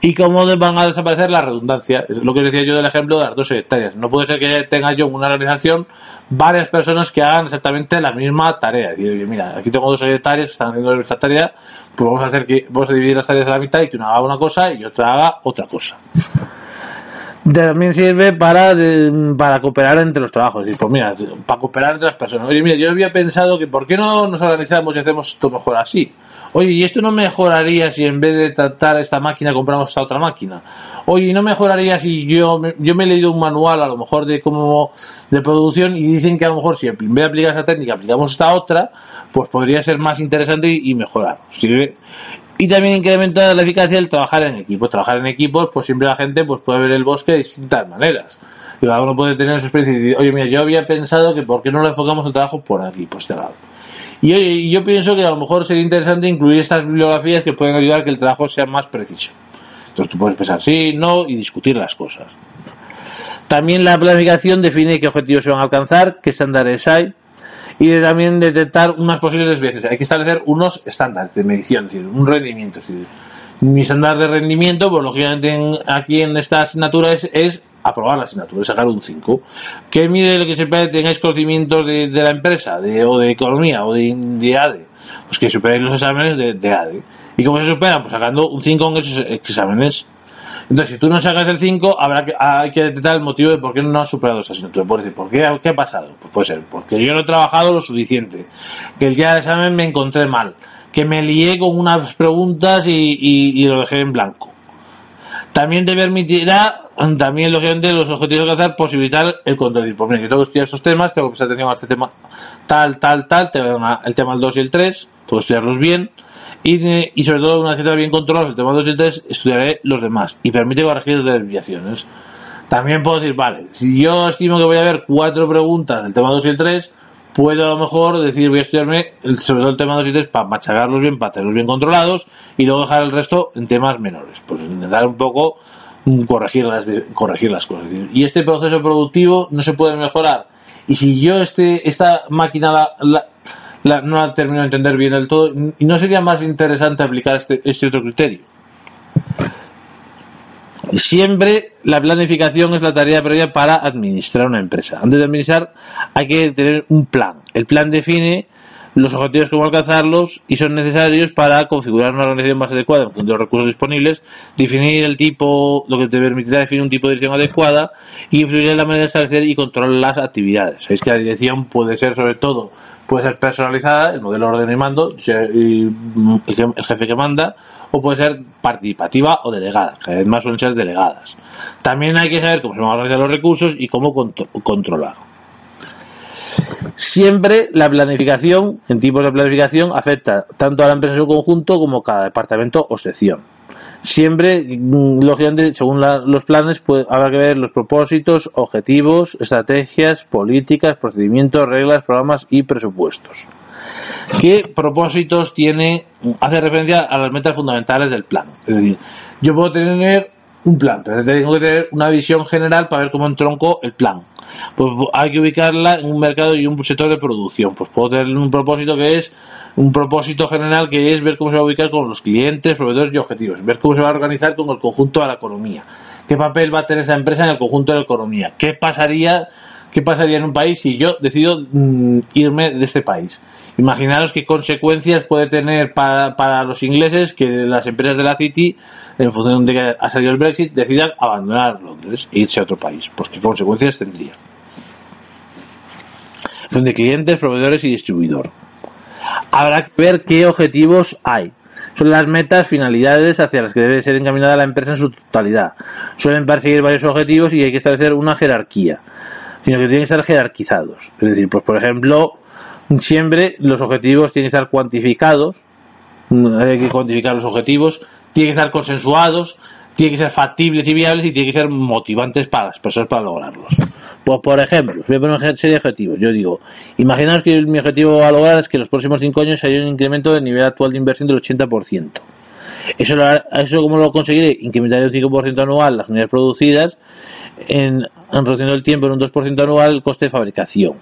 y cómo van a desaparecer la redundancia. Es lo que decía yo del ejemplo de las dos secretarias. No puede ser que tenga yo en una organización varias personas que hagan exactamente la misma tarea. Y, mira, aquí tengo dos secretarias que están haciendo esta tarea, pues vamos a hacer que vamos a dividir las tareas a la mitad y que una haga una cosa y otra haga otra cosa también sirve para, para cooperar entre los trabajos. Y pues mira, para cooperar entre las personas. Oye, mira, yo había pensado que ¿por qué no nos organizamos y hacemos esto mejor así? Oye, ¿y esto no mejoraría si en vez de tratar esta máquina compramos esta otra máquina? Oye, ¿y no mejoraría si yo, yo me he leído un manual a lo mejor de cómo de producción y dicen que a lo mejor si en vez de aplicar esta técnica aplicamos esta otra, pues podría ser más interesante y, mejorar. ¿sí? y también incrementa la eficacia del trabajar en equipo. Trabajar en equipos, pues siempre la gente pues puede ver el bosque de distintas maneras. Y cada uno puede tener su experiencia y decir, oye, mira, yo había pensado que por qué no lo enfocamos el trabajo por aquí, por este lado. Y oye, yo pienso que a lo mejor sería interesante incluir estas bibliografías que pueden ayudar a que el trabajo sea más preciso. Entonces tú puedes pensar sí, no y discutir las cosas. También la planificación define qué objetivos se van a alcanzar, qué estándares hay, y de también detectar unas posibles desviaciones. Hay que establecer unos estándares de medición, es decir, un rendimiento. mi estándar de rendimiento, pues lógicamente aquí en esta asignatura es, aprobar la asignatura, sacar un 5. ¿Qué mide lo que siempre tengáis conocimientos de, la empresa, de, o de economía, o de, de ADE? Pues que superéis los exámenes de, de ADE. ¿Y cómo se superan? Pues sacando un 5 en esos exámenes. Entonces, si tú no sacas el 5, habrá que, hay que detectar el motivo de por qué no has superado esa asignatura. Puedes decir, ¿por qué? ¿Qué ha pasado? Pues puede ser, porque yo no he trabajado lo suficiente, que el día del examen me encontré mal, que me lié con unas preguntas y, lo dejé en blanco. También te permitirá, también lógicamente los objetivos de hacer, posibilitar el control. Pues mira, que tengo que estudiar estos temas, tengo que prestar atención a este tema tal, tal, tal, te el tema del 2 y el 3, tengo que estudiarlos bien y, sobre todo una que bien controlado el tema 2 y 3 estudiaré los demás y permite corregir desviaciones también puedo decir vale si yo estimo que voy a ver cuatro preguntas del tema 2 y el 3 puedo a lo mejor decir voy a estudiarme sobre todo el tema 2 y 3 para machacarlos bien para tenerlos bien controlados y luego dejar el resto en temas menores pues intentar un poco corregir las, corregir las cosas y este proceso productivo no se puede mejorar y si yo este esta máquina la no ha terminado de entender bien del todo. ¿Y no sería más interesante aplicar este, este otro criterio? Siempre la planificación es la tarea previa para administrar una empresa. Antes de administrar hay que tener un plan. El plan define los objetivos, cómo alcanzarlos y son necesarios para configurar una organización más adecuada en función de los recursos disponibles, definir el tipo, lo que te permitirá definir un tipo de dirección adecuada y influir en la manera de establecer y controlar las actividades. Sabéis que la dirección puede ser sobre todo puede ser personalizada, el modelo orden y mando, el jefe que manda, o puede ser participativa o delegada, cada vez más suelen ser delegadas. También hay que saber cómo se van a organizar los recursos y cómo controlar. Siempre la planificación, en tipos de planificación, afecta tanto a la empresa en su conjunto como a cada departamento o sección siempre, mm, lógicamente, según los planes, pues, habrá que ver los propósitos, objetivos, estrategias, políticas, procedimientos, reglas, programas y presupuestos. ¿Qué propósitos tiene? Hace referencia a las metas fundamentales del plan. Es decir, yo puedo tener un plan, pero tengo que tener una visión general para ver cómo entronco el plan. Pues hay que ubicarla en un mercado y un sector de producción. Pues puedo tener un propósito que es un propósito general que es ver cómo se va a ubicar con los clientes, proveedores y objetivos, ver cómo se va a organizar con el conjunto de la economía, qué papel va a tener esa empresa en el conjunto de la economía, qué pasaría ¿Qué pasaría en un país si yo decido mm, irme de este país? Imaginaros qué consecuencias puede tener para, para, los ingleses que las empresas de la City, en función de que ha salido el Brexit, decidan abandonar Londres e irse a otro país. Pues qué consecuencias tendría. Son de clientes, proveedores y distribuidor. Habrá que ver qué objetivos hay son las metas, finalidades hacia las que debe ser encaminada la empresa en su totalidad. Suelen perseguir varios objetivos y hay que establecer una jerarquía, sino que tienen que ser jerarquizados. Es decir, pues por ejemplo, siempre los objetivos tienen que estar cuantificados, hay que cuantificar los objetivos, tienen que estar consensuados, tienen que ser factibles y viables y tienen que ser motivantes para las personas para lograrlos. Pues, por ejemplo, voy a poner una serie de objetivos. Yo digo, imaginaos que mi objetivo a lograr es que en los próximos 5 años haya un incremento del nivel actual de inversión del 80%. Eso, eso ¿cómo lo conseguiré? Incrementar un 5% anual las unidades producidas, en, en reduciendo el tiempo en un 2% anual el coste de fabricación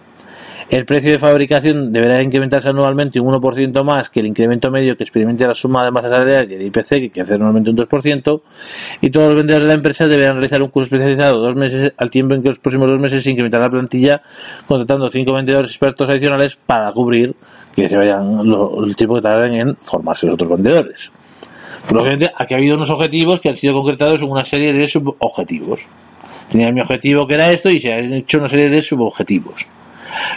el precio de fabricación deberá incrementarse anualmente un 1% más que el incremento medio que experimente la suma de masa salarial y el IPC, que crece normalmente un 2%, y todos los vendedores de la empresa deberán realizar un curso especializado dos meses al tiempo en que los próximos dos meses se incrementará la plantilla, contratando cinco vendedores expertos adicionales para cubrir que se vayan el tiempo que tarden en formarse los otros vendedores. Probablemente aquí ha habido unos objetivos que han sido concretados en una serie de subobjetivos. Tenía mi objetivo que era esto y se han hecho una serie de subobjetivos.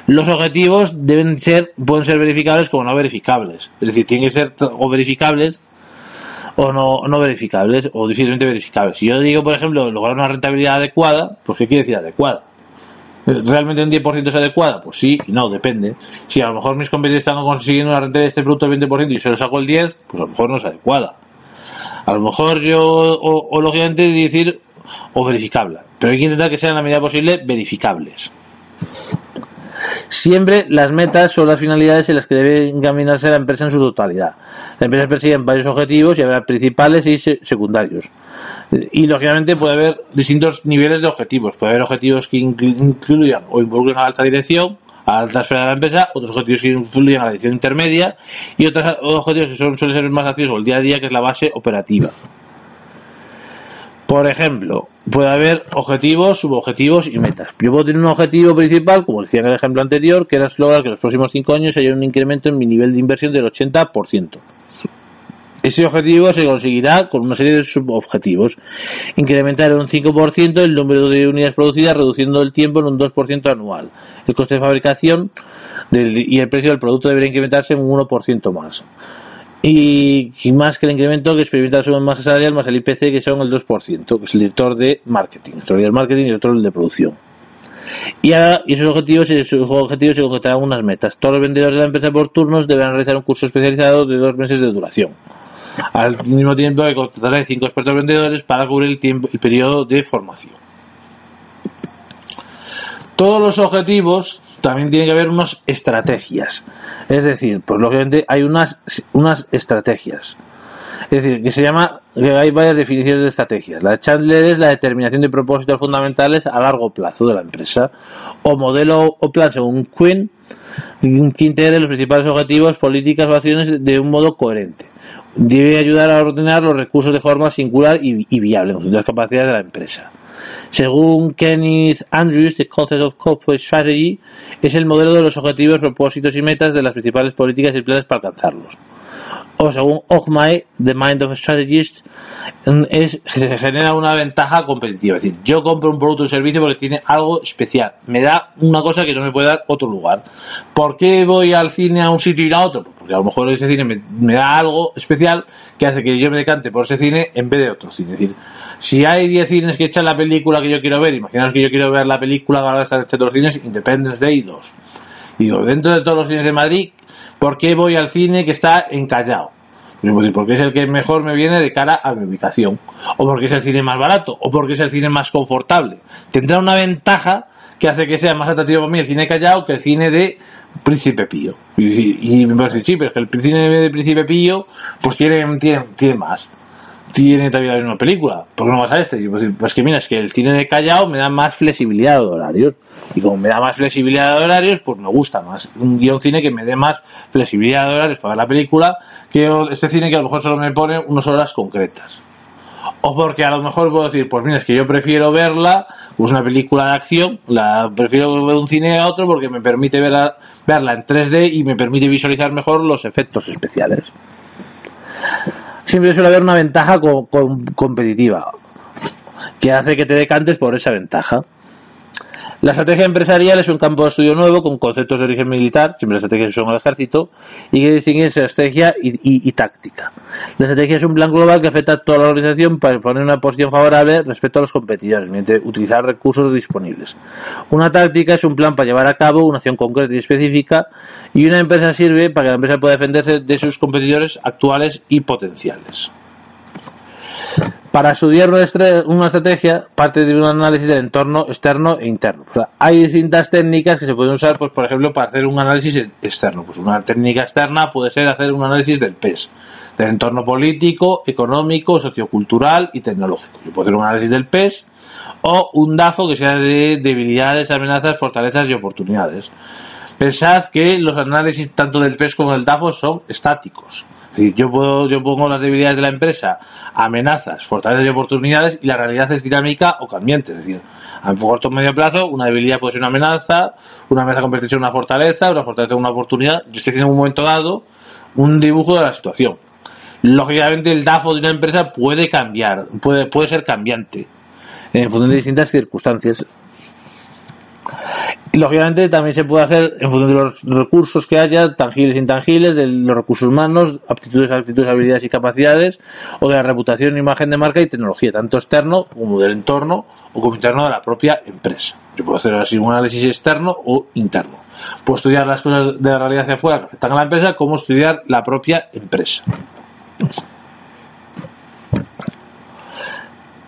Los objetivos deben ser, pueden ser verificables como no verificables. Es decir, tienen que ser o verificables o no, no verificables o difícilmente verificables. Si yo digo, por ejemplo, lograr una rentabilidad adecuada, pues ¿qué quiere decir adecuada? ¿Realmente un 10% es adecuada? Pues sí y no, depende. Si a lo mejor mis competidores están consiguiendo una rentabilidad de este producto del 20% y se lo saco el 10%, pues a lo mejor no es adecuada. A lo mejor yo, o, o lógicamente, decir o verificable. Pero hay que intentar que sean en la medida posible verificables. Siempre las metas son las finalidades en las que debe encaminarse la empresa en su totalidad. La empresa persigue varios objetivos y habrá principales y secundarios. Y lógicamente puede haber distintos niveles de objetivos. Puede haber objetivos que incluyan o involucren a la alta dirección, a la esfera de la empresa, otros objetivos que influyen a la dirección intermedia y otros objetivos que son, suelen ser más activos el día a día, que es la base operativa. Por ejemplo, puede haber objetivos, subobjetivos y metas. Yo puedo tener un objetivo principal, como decía en el ejemplo anterior, que era lograr que en los próximos 5 años haya un incremento en mi nivel de inversión del 80%. Ese objetivo se conseguirá con una serie de subobjetivos. Incrementar en un 5% el número de unidades producidas, reduciendo el tiempo en un 2% anual. El coste de fabricación y el precio del producto debería incrementarse en un 1% más y, más que el incremento que experimenta la masa salarial más el IPC que son el 2%, que es el director de marketing, el director de marketing y el el de producción. Y, ahora, y esos objetivos, esos objetivos se concretarán unas metas. Todos los vendedores de la empresa por turnos deberán realizar un curso especializado de dos meses de duración. Al mismo tiempo que contratará cinco expertos vendedores para cubrir el, tiempo, el periodo de formación. Todos los objetivos también tiene que haber unas estrategias. Es decir, pues lógicamente hay unas, unas estrategias. Es decir, que se llama, que hay varias definiciones de estrategias. La Chandler es la determinación de propósitos fundamentales a largo plazo de la empresa. O modelo o plan según Quinn, que integre los principales objetivos, políticas o acciones de un modo coherente. Debe ayudar a ordenar los recursos de forma singular y, y viable en función de las capacidades de la empresa. Según Kenneth Andrews, The Concept of Corporate Strategy es el modelo de los objetivos, propósitos y metas de las principales políticas y planes para alcanzarlos. O según Ogmai, The Mind of a Strategist, es, se genera una ventaja competitiva. Es decir, yo compro un producto o servicio porque tiene algo especial. Me da una cosa que no me puede dar otro lugar. ¿Por qué voy al cine a un sitio y a otro? Porque a lo mejor ese cine me, me da algo especial que hace que yo me decante por ese cine en vez de otro cine. Es decir, si hay 10 cines que echan la película que yo quiero ver, imaginaos que yo quiero ver la película ahora están echando los cines, Independence Day 2. Digo, dentro de todos los cines de Madrid, ¿por qué voy al cine que está en Callao? Porque es el que mejor me viene de cara a mi ubicación. O porque es el cine más barato. O porque es el cine más confortable. Tendrá una ventaja que hace que sea más atractivo para mí el cine de Callao que el cine de Príncipe Pío. Y, me parece, sí, pero es que el cine de Príncipe Pío pues tiene, tiene, tiene más tiene también la misma película. ¿Por qué no vas a este? Pues, pues, que mira, es que el cine de Callao me da más flexibilidad de horarios. Y como me da más flexibilidad de horarios, pues me gusta más. Un guion cine que me dé más flexibilidad de horarios para ver la película que este cine que a lo mejor solo me pone unas horas concretas. o porque a lo mejor puedo decir, pues mira, es que yo prefiero verla, pues una película de acción, la prefiero ver un cine a otro porque me permite verla, verla en 3D y me permite visualizar mejor los efectos especiales. Siempre suele haber una ventaja competitiva que hace que te decantes por esa ventaja. La estrategia empresarial es un campo de estudio nuevo con conceptos de origen militar, siempre las estrategias son el ejército, y que distinguen estrategia y, táctica. La estrategia es un plan global que afecta a toda la organización para poner una posición favorable respecto a los competidores, mediante utilizar recursos disponibles. Una táctica es un plan para llevar a cabo una acción concreta y específica, y una empresa sirve para que la empresa pueda defenderse de sus competidores actuales y potenciales. Para estudiar una estrategia parte de un análisis del entorno externo e interno. hay distintas técnicas que se pueden usar, pues, por ejemplo, para hacer un análisis externo. Pues una técnica externa puede ser hacer un análisis del PES, del entorno político, económico, sociocultural y tecnológico. Yo puedo hacer un análisis del PES o un DAFO que sea de debilidades, amenazas, fortalezas y oportunidades. Pensad que los análisis tanto del PES como del DAFO son estáticos yo, puedo, yo pongo las debilidades de la empresa, amenazas, fortalezas y oportunidades, y la realidad es dinámica o cambiante. Es decir, a corto o medio plazo, una debilidad puede ser una amenaza, una amenaza convertirse en una fortaleza, una fortaleza en una oportunidad. Yo estoy haciendo en un momento dado un dibujo de la situación. Lógicamente, el DAFO de una empresa puede cambiar, puede, puede ser cambiante en función de distintas circunstancias. Lógicamente también se puede hacer en función de los recursos que haya, tangibles e intangibles, de los recursos humanos, aptitudes, actitudes, habilidades y capacidades, o de la reputación, imagen de marca y tecnología, tanto externo como del entorno o como interno de la propia empresa. Yo puedo hacer así un análisis externo o interno. Puedo estudiar las cosas de la realidad hacia afuera que afectan a la empresa, como estudiar la propia empresa.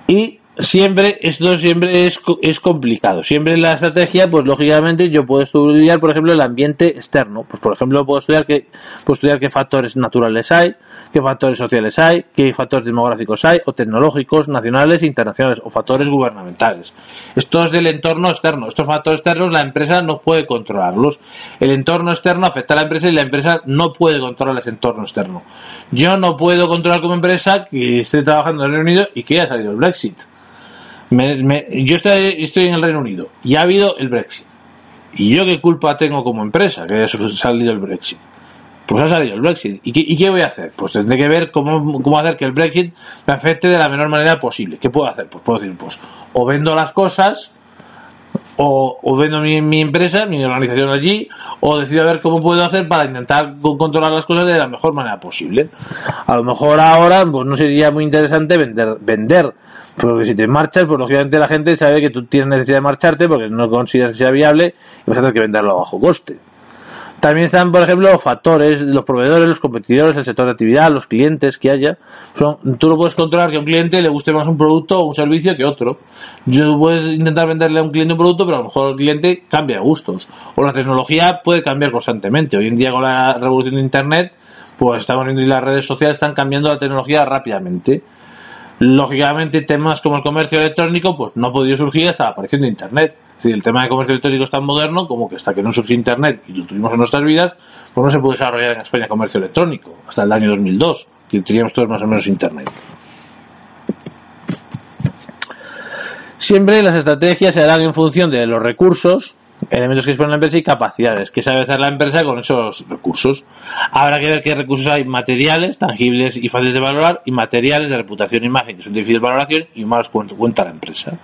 Y siempre, esto siempre es, es complicado. Siempre la estrategia, pues lógicamente yo puedo estudiar, por ejemplo, el ambiente externo. Pues por ejemplo, puedo estudiar qué, puedo estudiar qué factores naturales hay, qué factores sociales hay, qué factores demográficos hay, o tecnológicos, nacionales e internacionales, o factores gubernamentales. Esto es del entorno externo. Estos factores externos la empresa no puede controlarlos. El entorno externo afecta a la empresa y la empresa no puede controlar ese entorno externo. Yo no puedo controlar como empresa que esté trabajando en el Reino Unido y que haya salido el Brexit yo estoy, estoy en el Reino Unido y ha habido el Brexit. ¿Y yo qué culpa tengo como empresa que haya salido el Brexit? Pues ha salido el Brexit. ¿Y qué, voy a hacer? Pues tendré que ver cómo, cómo, hacer que el Brexit me afecte de la menor manera posible. ¿Qué puedo hacer? Pues puedo decir, pues o vendo las cosas o, vendo mi, empresa, mi organización allí, o decido ver cómo puedo hacer para intentar controlar las cosas de la mejor manera posible. A lo mejor ahora, pues no sería muy interesante vender, vender, porque si te marchas, pues lógicamente la gente sabe que tú tienes necesidad de marcharte porque no consideras que sea viable y vas a tener que venderlo a bajo coste. También están, por ejemplo, los factores, los proveedores, los competidores, el sector de actividad, los clientes que haya. Son, tú no puedes controlar que a un cliente le guste más un producto o un servicio que otro. Yo puedes intentar venderle a un cliente un producto, pero a lo mejor el cliente cambia de gustos. O la tecnología puede cambiar constantemente. Hoy en día con la revolución de Internet, pues estamos viendo y las redes sociales están cambiando la tecnología rápidamente. Lógicamente, temas como el comercio electrónico, pues no ha podido surgir hasta la aparición de Internet el tema de comercio electrónico es tan moderno como que hasta que no surgió Internet y lo tuvimos en nuestras vidas, pues no se puede desarrollar en España comercio electrónico hasta el año 2002, que teníamos todos más o menos Internet. Siempre las estrategias se harán en función de los recursos, elementos que dispone la empresa y capacidades que sabe hacer la empresa con esos recursos. Habrá que ver qué recursos hay materiales, tangibles y fáciles de valorar, y materiales de reputación e imagen, que son difíciles de valoración y más cuenta la empresa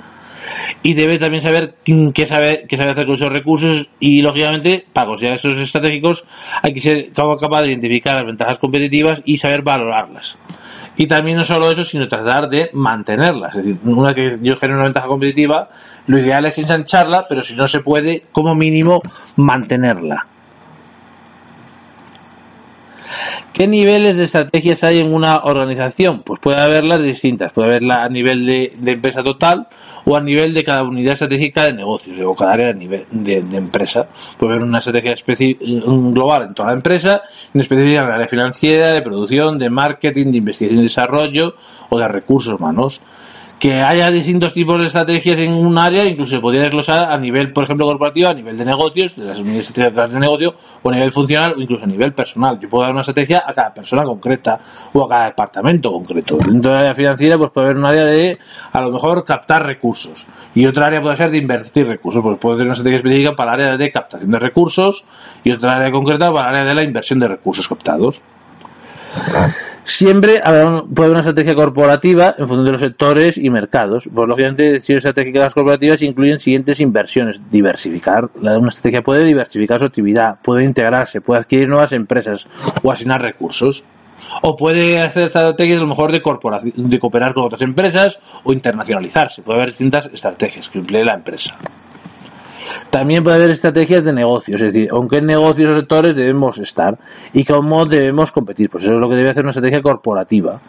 y debe también saber qué sabe, qué sabe hacer con esos recursos y lógicamente para considerar esos estratégicos hay que ser capaz de identificar las ventajas competitivas y saber valorarlas. Y también no solo eso, sino tratar de mantenerlas. Es decir, una que yo genero una ventaja competitiva, lo ideal es ensancharla, pero si no se puede, como mínimo, mantenerla. ¿Qué niveles de estrategias hay en una organización? Pues puede haberlas distintas. Puede haberla a nivel de, empresa total o a nivel de cada unidad estratégica de negocios o cada área de, nivel, de, empresa. Puede haber una estrategia global en toda la empresa, en especial en el área financiera, de producción, de marketing, de investigación y desarrollo o de recursos humanos. Que haya distintos tipos de estrategias en un área, incluso se podría desglosar a nivel, por ejemplo, corporativo, a nivel de negocios, de las unidades de negocio, o a nivel funcional, o incluso a nivel personal. Yo puedo dar una estrategia a cada persona concreta o a cada departamento concreto. Dentro de la área financiera, pues puede haber un área de, a lo mejor, captar recursos. Y otra área puede ser de invertir recursos. Pues puede tener una estrategia específica para el área de captación de recursos y otra área concreta para el área de la inversión de recursos captados. Siempre puede haber una estrategia corporativa en función de los sectores y mercados. Pues, lógicamente, decisiones estratégicas corporativas incluyen siguientes inversiones. Diversificar. Una estrategia puede diversificar su actividad, puede integrarse, puede adquirir nuevas empresas o asignar recursos. O puede hacer estrategias a lo mejor de, de cooperar con otras empresas o internacionalizarse. Puede haber distintas estrategias que emplee la empresa. También puede haber estrategias de negocios, es decir, aunque en negocios o sectores debemos estar y cómo debemos competir. Pues eso es lo que debe hacer una estrategia corporativa.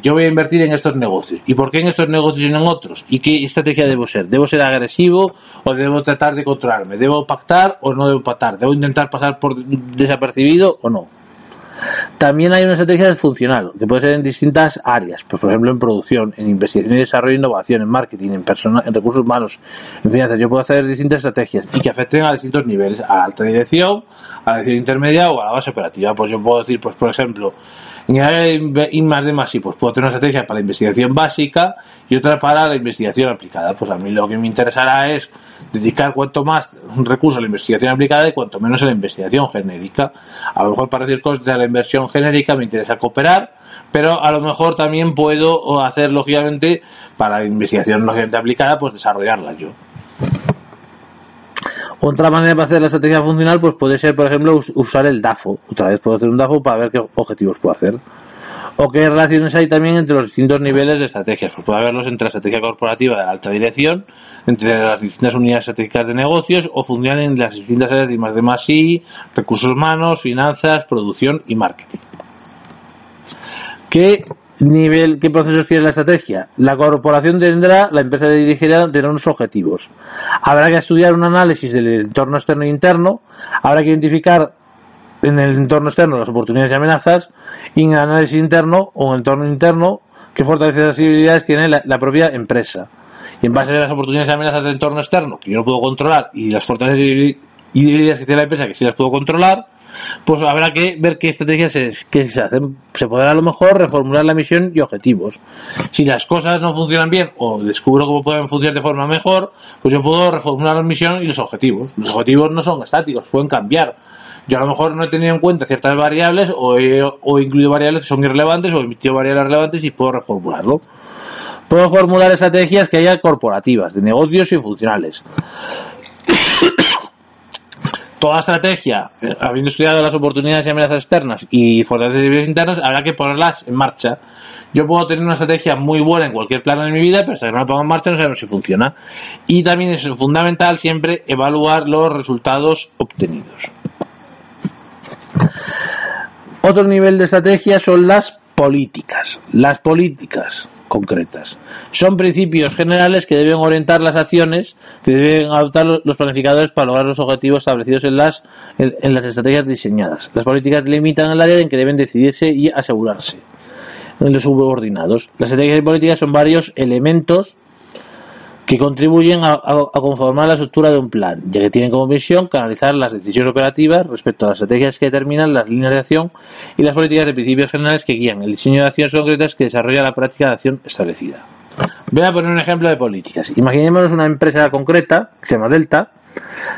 yo voy a invertir en estos negocios. ¿Y por qué en estos negocios y no en otros? ¿Y qué estrategia debo ser? ¿Debo ser agresivo o debo tratar de controlarme? ¿Debo pactar o no debo pactar? ¿Debo intentar pasar por desapercibido o no? También hay una estrategia funcional, que puede ser en distintas áreas, pues, por ejemplo en producción, en investigación y desarrollo, innovación, en marketing, en, persona, en recursos humanos, en finanzas. Yo puedo hacer distintas estrategias y que afecten a distintos niveles, a la alta dirección, a la dirección intermedia o a la base operativa. Pues yo puedo decir, pues por ejemplo, de I más de más pues puedo tener una estrategia para la investigación básica y otra para la investigación aplicada. Pues a mí lo que me interesará es dedicar cuanto más recursos a la investigación aplicada y cuanto menos a la investigación genérica. A lo mejor para decir cosas de la inversión genérica me interesa cooperar, pero a lo mejor también puedo hacer lógicamente para la investigación lógicamente aplicada, pues desarrollarla yo. Otra manera para hacer la estrategia funcional pues puede ser, por ejemplo, usar el DAFO. Otra vez puedo hacer un DAFO para ver qué objetivos puedo hacer. O qué relaciones hay también entre los distintos niveles de estrategias. Pues puede haberlos entre la estrategia corporativa de alta dirección, entre las distintas unidades estratégicas de negocios o funcionan en las distintas áreas de más de más y recursos humanos, finanzas, producción y marketing. ¿Qué nivel, qué procesos tiene la estrategia. La corporación tendrá, la empresa dirigirá, tendrá unos objetivos. Habrá que estudiar un análisis del entorno externo e interno, habrá que identificar en el entorno externo las oportunidades y amenazas, y en el análisis interno o en el entorno interno, qué fortalezas y habilidades tiene la, propia empresa. Y en base a las oportunidades y amenazas del entorno externo, que yo no puedo controlar, y las fortalezas y habilidades que tiene la empresa, que sí las puedo controlar, pues habrá que ver qué estrategias se, se hacen. Se podrá a lo mejor reformular la misión y objetivos. Si las cosas no funcionan bien o descubro cómo pueden funcionar de forma mejor, pues yo puedo reformular la misión y los objetivos. Los objetivos no son estáticos, pueden cambiar. Yo a lo mejor no he tenido en cuenta ciertas variables o he, o he incluido variables que son irrelevantes o he emitido variables relevantes y puedo reformularlo. Puedo formular estrategias que haya corporativas, de negocios y funcionales toda estrategia, eh, habiendo estudiado las oportunidades y amenazas externas y fortalezas internas, habrá que ponerlas en marcha. Yo puedo tener una estrategia muy buena en cualquier plano de mi vida, pero hasta que no la pongo en marcha no sabemos si funciona. Y también es fundamental siempre evaluar los resultados obtenidos. Otro nivel de estrategia son las políticas. Las políticas concretas. Son principios generales que deben orientar las acciones que deben adoptar los planificadores para lograr los objetivos establecidos en las, en, las estrategias diseñadas. Las políticas limitan el área en que deben decidirse y asegurarse en los subordinados. Las estrategias y políticas son varios elementos que contribuyen a, conformar la estructura de un plan, ya que tienen como misión canalizar las decisiones operativas respecto a las estrategias que determinan las líneas de acción y las políticas de principios generales que guían el diseño de acciones concretas que desarrolla la práctica de acción establecida. Voy a poner un ejemplo de políticas. Imaginémonos una empresa concreta, que se llama Delta,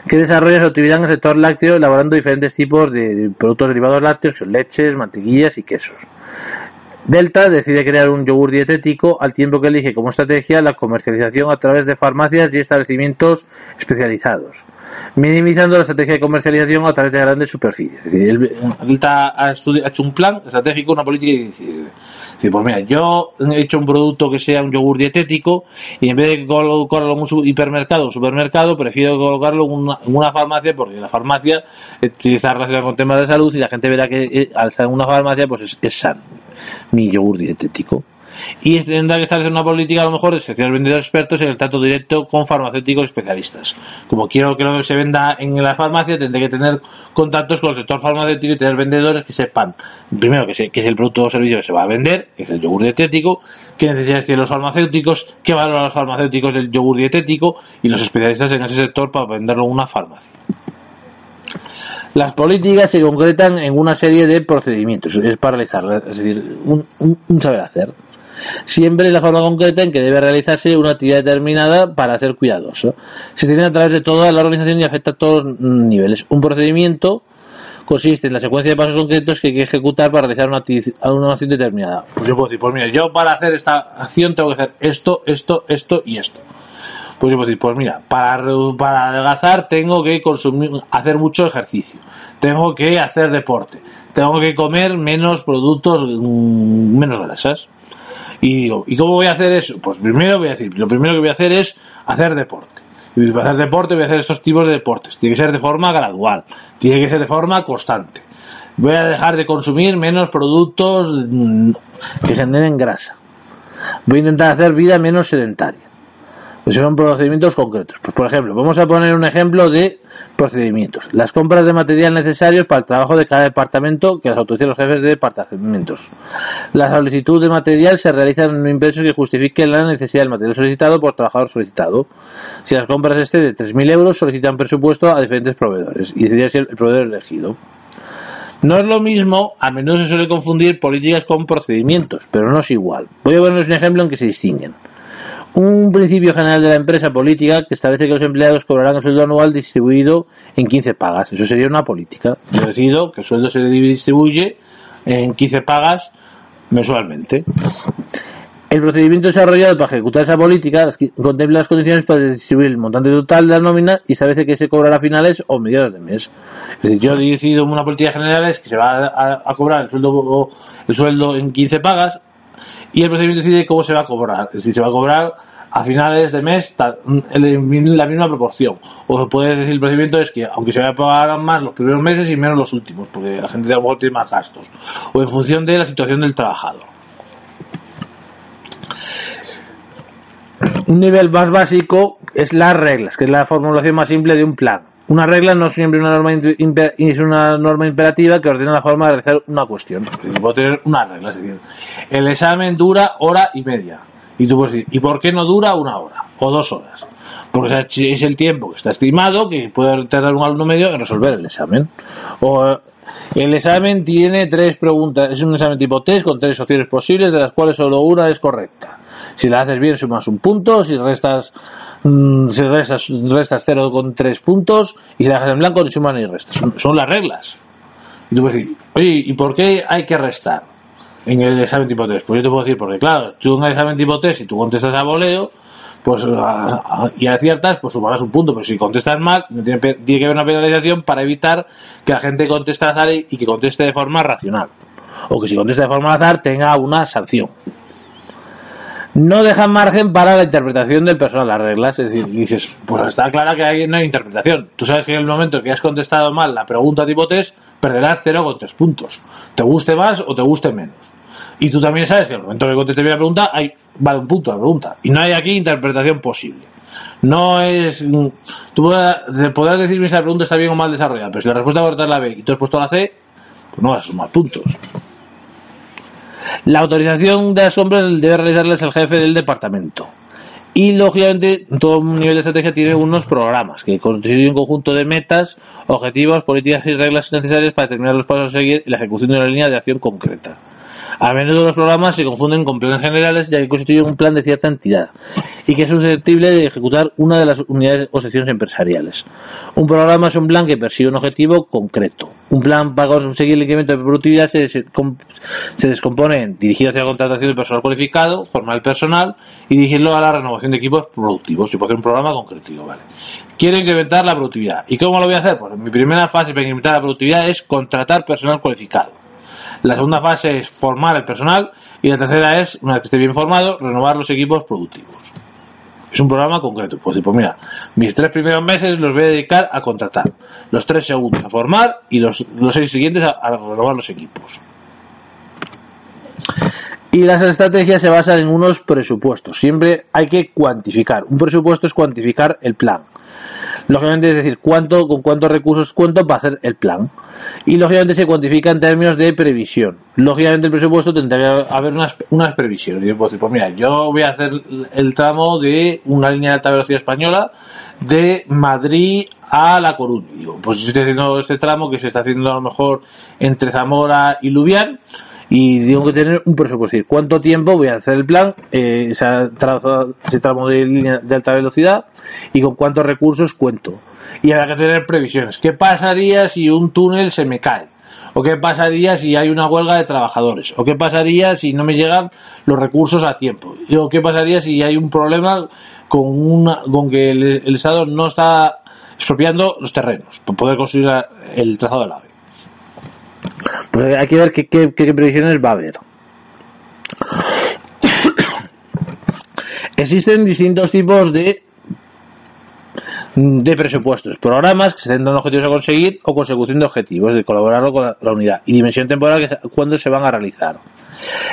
que desarrolla su actividad en el sector lácteo elaborando diferentes tipos de productos derivados lácteos, que son leches, mantequillas y quesos. Delta decide crear un yogur dietético al tiempo que elige como estrategia la comercialización a través de farmacias y establecimientos especializados minimizando la estrategia de comercialización a través de grandes superficies. Es decir, Delta ha, hecho un plan estratégico, una política y dice, pues mira, yo he hecho un producto que sea un yogur dietético y en vez de colocarlo en un hipermercado o supermercado, prefiero colocarlo en una, farmacia porque la farmacia utiliza relación con temas de salud y la gente verá que eh, al estar en una farmacia pues es, es sano mi yogur dietético. Y tendrá que establecer una política a lo mejor de seleccionar vendedores expertos en el trato directo con farmacéuticos especialistas. Como quiero que lo se venda en la farmacia, tendré que tener contactos con el sector farmacéutico y tener vendedores que sepan, primero, que, que es el producto o servicio que se va a vender, que es el yogur dietético, qué necesidades tienen los farmacéuticos, qué valoran los farmacéuticos del yogur dietético y los especialistas en ese sector para venderlo en una farmacia. Las políticas se concretan en una serie de procedimientos, es para realizar, es decir, un, saber hacer. Siempre la forma concreta en que debe realizarse una actividad determinada para ser cuidadoso. Se tiene a través de toda la organización y afecta a todos los niveles. Un procedimiento consiste en la secuencia de pasos concretos que hay que ejecutar para realizar una, una acción determinada. Pues yo puedo decir, pues mira, yo para hacer esta acción tengo que hacer esto, esto, esto y esto. Pues yo puedo decir, pues mira, para, para adelgazar tengo que consumir, hacer mucho ejercicio, tengo que hacer deporte, tengo que comer menos productos, mm, menos grasas. Y digo, ¿y cómo voy a hacer eso? Pues primero voy a decir, lo primero que voy a hacer es hacer deporte. Y para hacer deporte voy a hacer estos tipos de deportes. Tiene que ser de forma gradual, tiene que ser de forma constante. Voy a dejar de consumir menos productos mm, que generen grasa. Voy a intentar hacer vida menos sedentaria. Pues son procedimientos concretos. Pues por ejemplo, vamos a poner un ejemplo de procedimientos. Las compras de material necesarios para el trabajo de cada departamento que las autorizan los jefes de departamentos. La solicitud de material se realiza en un impreso que justifique la necesidad del material solicitado por trabajador solicitado. Si las compras de 3.000 euros, solicitan presupuesto a diferentes proveedores y si el proveedor elegido. No es lo mismo, a menudo se suele confundir políticas con procedimientos, pero no es igual. Voy a ponerles un ejemplo en que se distinguen un principio general de la empresa política que establece que los empleados cobrarán el sueldo anual distribuido en 15 pagas. Eso sería una política. Yo decido que el sueldo se distribuye en 15 pagas mensualmente. El procedimiento desarrollado para ejecutar esa política contempla las condiciones para distribuir el montante total de la nómina y establece que se cobrará a finales o mediados de mes. Es decir, yo he decidido una política general es que se va a, cobrar el sueldo, el sueldo en 15 pagas y el procedimiento decide cómo se va a cobrar. Es decir, se va a cobrar a finales de mes en la misma proporción. O puede decir el procedimiento es que aunque se va a pagar más los primeros meses y menos los últimos, porque la gente a lo tiene más gastos. O en función de la situación del trabajador. Un nivel más básico es las reglas, que es la formulación más simple de un plan. Una regla no siempre una norma es una norma imperativa que ordena la forma de realizar una cuestión. Puedo tener una regla, es decir, el examen dura hora y media. Y tú puedes decir, ¿y por qué no dura una hora o dos horas? Porque es el tiempo que está estimado que puede tardar un alumno medio en resolver el examen. O el examen tiene tres preguntas, es un examen tipo test con tres opciones posibles, de las cuales solo una es correcta. Si la haces bien sumas un punto, si restas Mm, si restas, restas 0 con 3 puntos y si la dejas en blanco no suman ni restas. Son, las reglas. Y tú puedes decir, oye, ¿y por qué hay que restar en el examen tipo 3? Pues yo te puedo decir, porque claro, tú en el examen tipo 3, y tú contestas a voleo, pues y aciertas, pues sumarás un punto, pero si contestas mal, tiene, que haber una penalización para evitar que la gente conteste al azar y que conteste de forma racional. O que si contesta de forma azar tenga una sanción no dejan margen para la interpretación del personal, las reglas. Es decir, dices, pues está clara que hay, no hay interpretación. Tú sabes que en el momento que has contestado mal la pregunta tipo test, perderás 0 con 3 puntos. Te guste más o te guste menos. Y tú también sabes que en el momento que contestes bien la pregunta, hay, vale un punto la pregunta. Y no hay aquí interpretación posible. No es. Tú podrás, decirme si la pregunta está bien o mal desarrollada, pero si la respuesta correcta es la B y tú has puesto la C, pues no vas a sumar puntos. La autorización de las compras debe realizarles el jefe del departamento. Y lógicamente, todo nivel de estrategia tiene unos programas que constituyen un conjunto de metas, objetivos, políticas y reglas necesarias para determinar los pasos a seguir y la ejecución de una línea de acción concreta. A menudo los programas se confunden con planes generales ya que constituyen un plan de cierta entidad y que es susceptible de ejecutar una de las unidades o secciones empresariales. Un programa es un plan que persigue un objetivo concreto. Un plan para conseguir el incremento de productividad se, descompone en dirigir hacia la contratación de personal cualificado, formar el personal y dirigirlo a la renovación de equipos productivos. Si puede hacer un programa concreto, ¿vale? Quiero incrementar la productividad. ¿Y cómo lo voy a hacer? Pues mi primera fase para incrementar la productividad es contratar personal cualificado. La segunda fase es formar el personal y la tercera es, una vez que esté bien formado, renovar los equipos productivos. Es un programa concreto. Pues, pues mira, mis tres primeros meses los voy a dedicar a contratar, los tres segundos a formar y los, seis siguientes a, renovar los equipos. Y las estrategias se basan en unos presupuestos. Siempre hay que cuantificar. Un presupuesto es cuantificar el plan. Lógicamente es decir, cuánto, con cuántos recursos cuento para hacer el plan. Y lógicamente se cuantifica en términos de previsión. Lógicamente el presupuesto tendría que haber unas, unas previsiones. Yo puedo decir, pues mira, yo voy a hacer el tramo de una línea de alta velocidad española de Madrid a La Coruña. Digo, pues estoy haciendo este tramo que se está haciendo a lo mejor entre Zamora y Lubián y tengo que tener un presupuesto. ¿Cuánto tiempo voy a hacer el plan, eh, ese, tramo de línea de alta velocidad y con cuántos recursos cuento? Y habrá que tener previsiones. ¿Qué pasaría si un túnel se me cae? ¿O qué pasaría si hay una huelga de trabajadores? ¿O qué pasaría si no me llegan los recursos a tiempo? ¿O qué pasaría si hay un problema con, una, con que el, Estado no está expropiando los terrenos para poder construir el trazado del AVE? Pues hay que ver qué, previsiones va a haber. Existen distintos tipos de de presupuestos, programas que se centran objetivos a conseguir o consecución de objetivos, de colaborar con la, unidad y dimensión temporal que, cuando se van a realizar.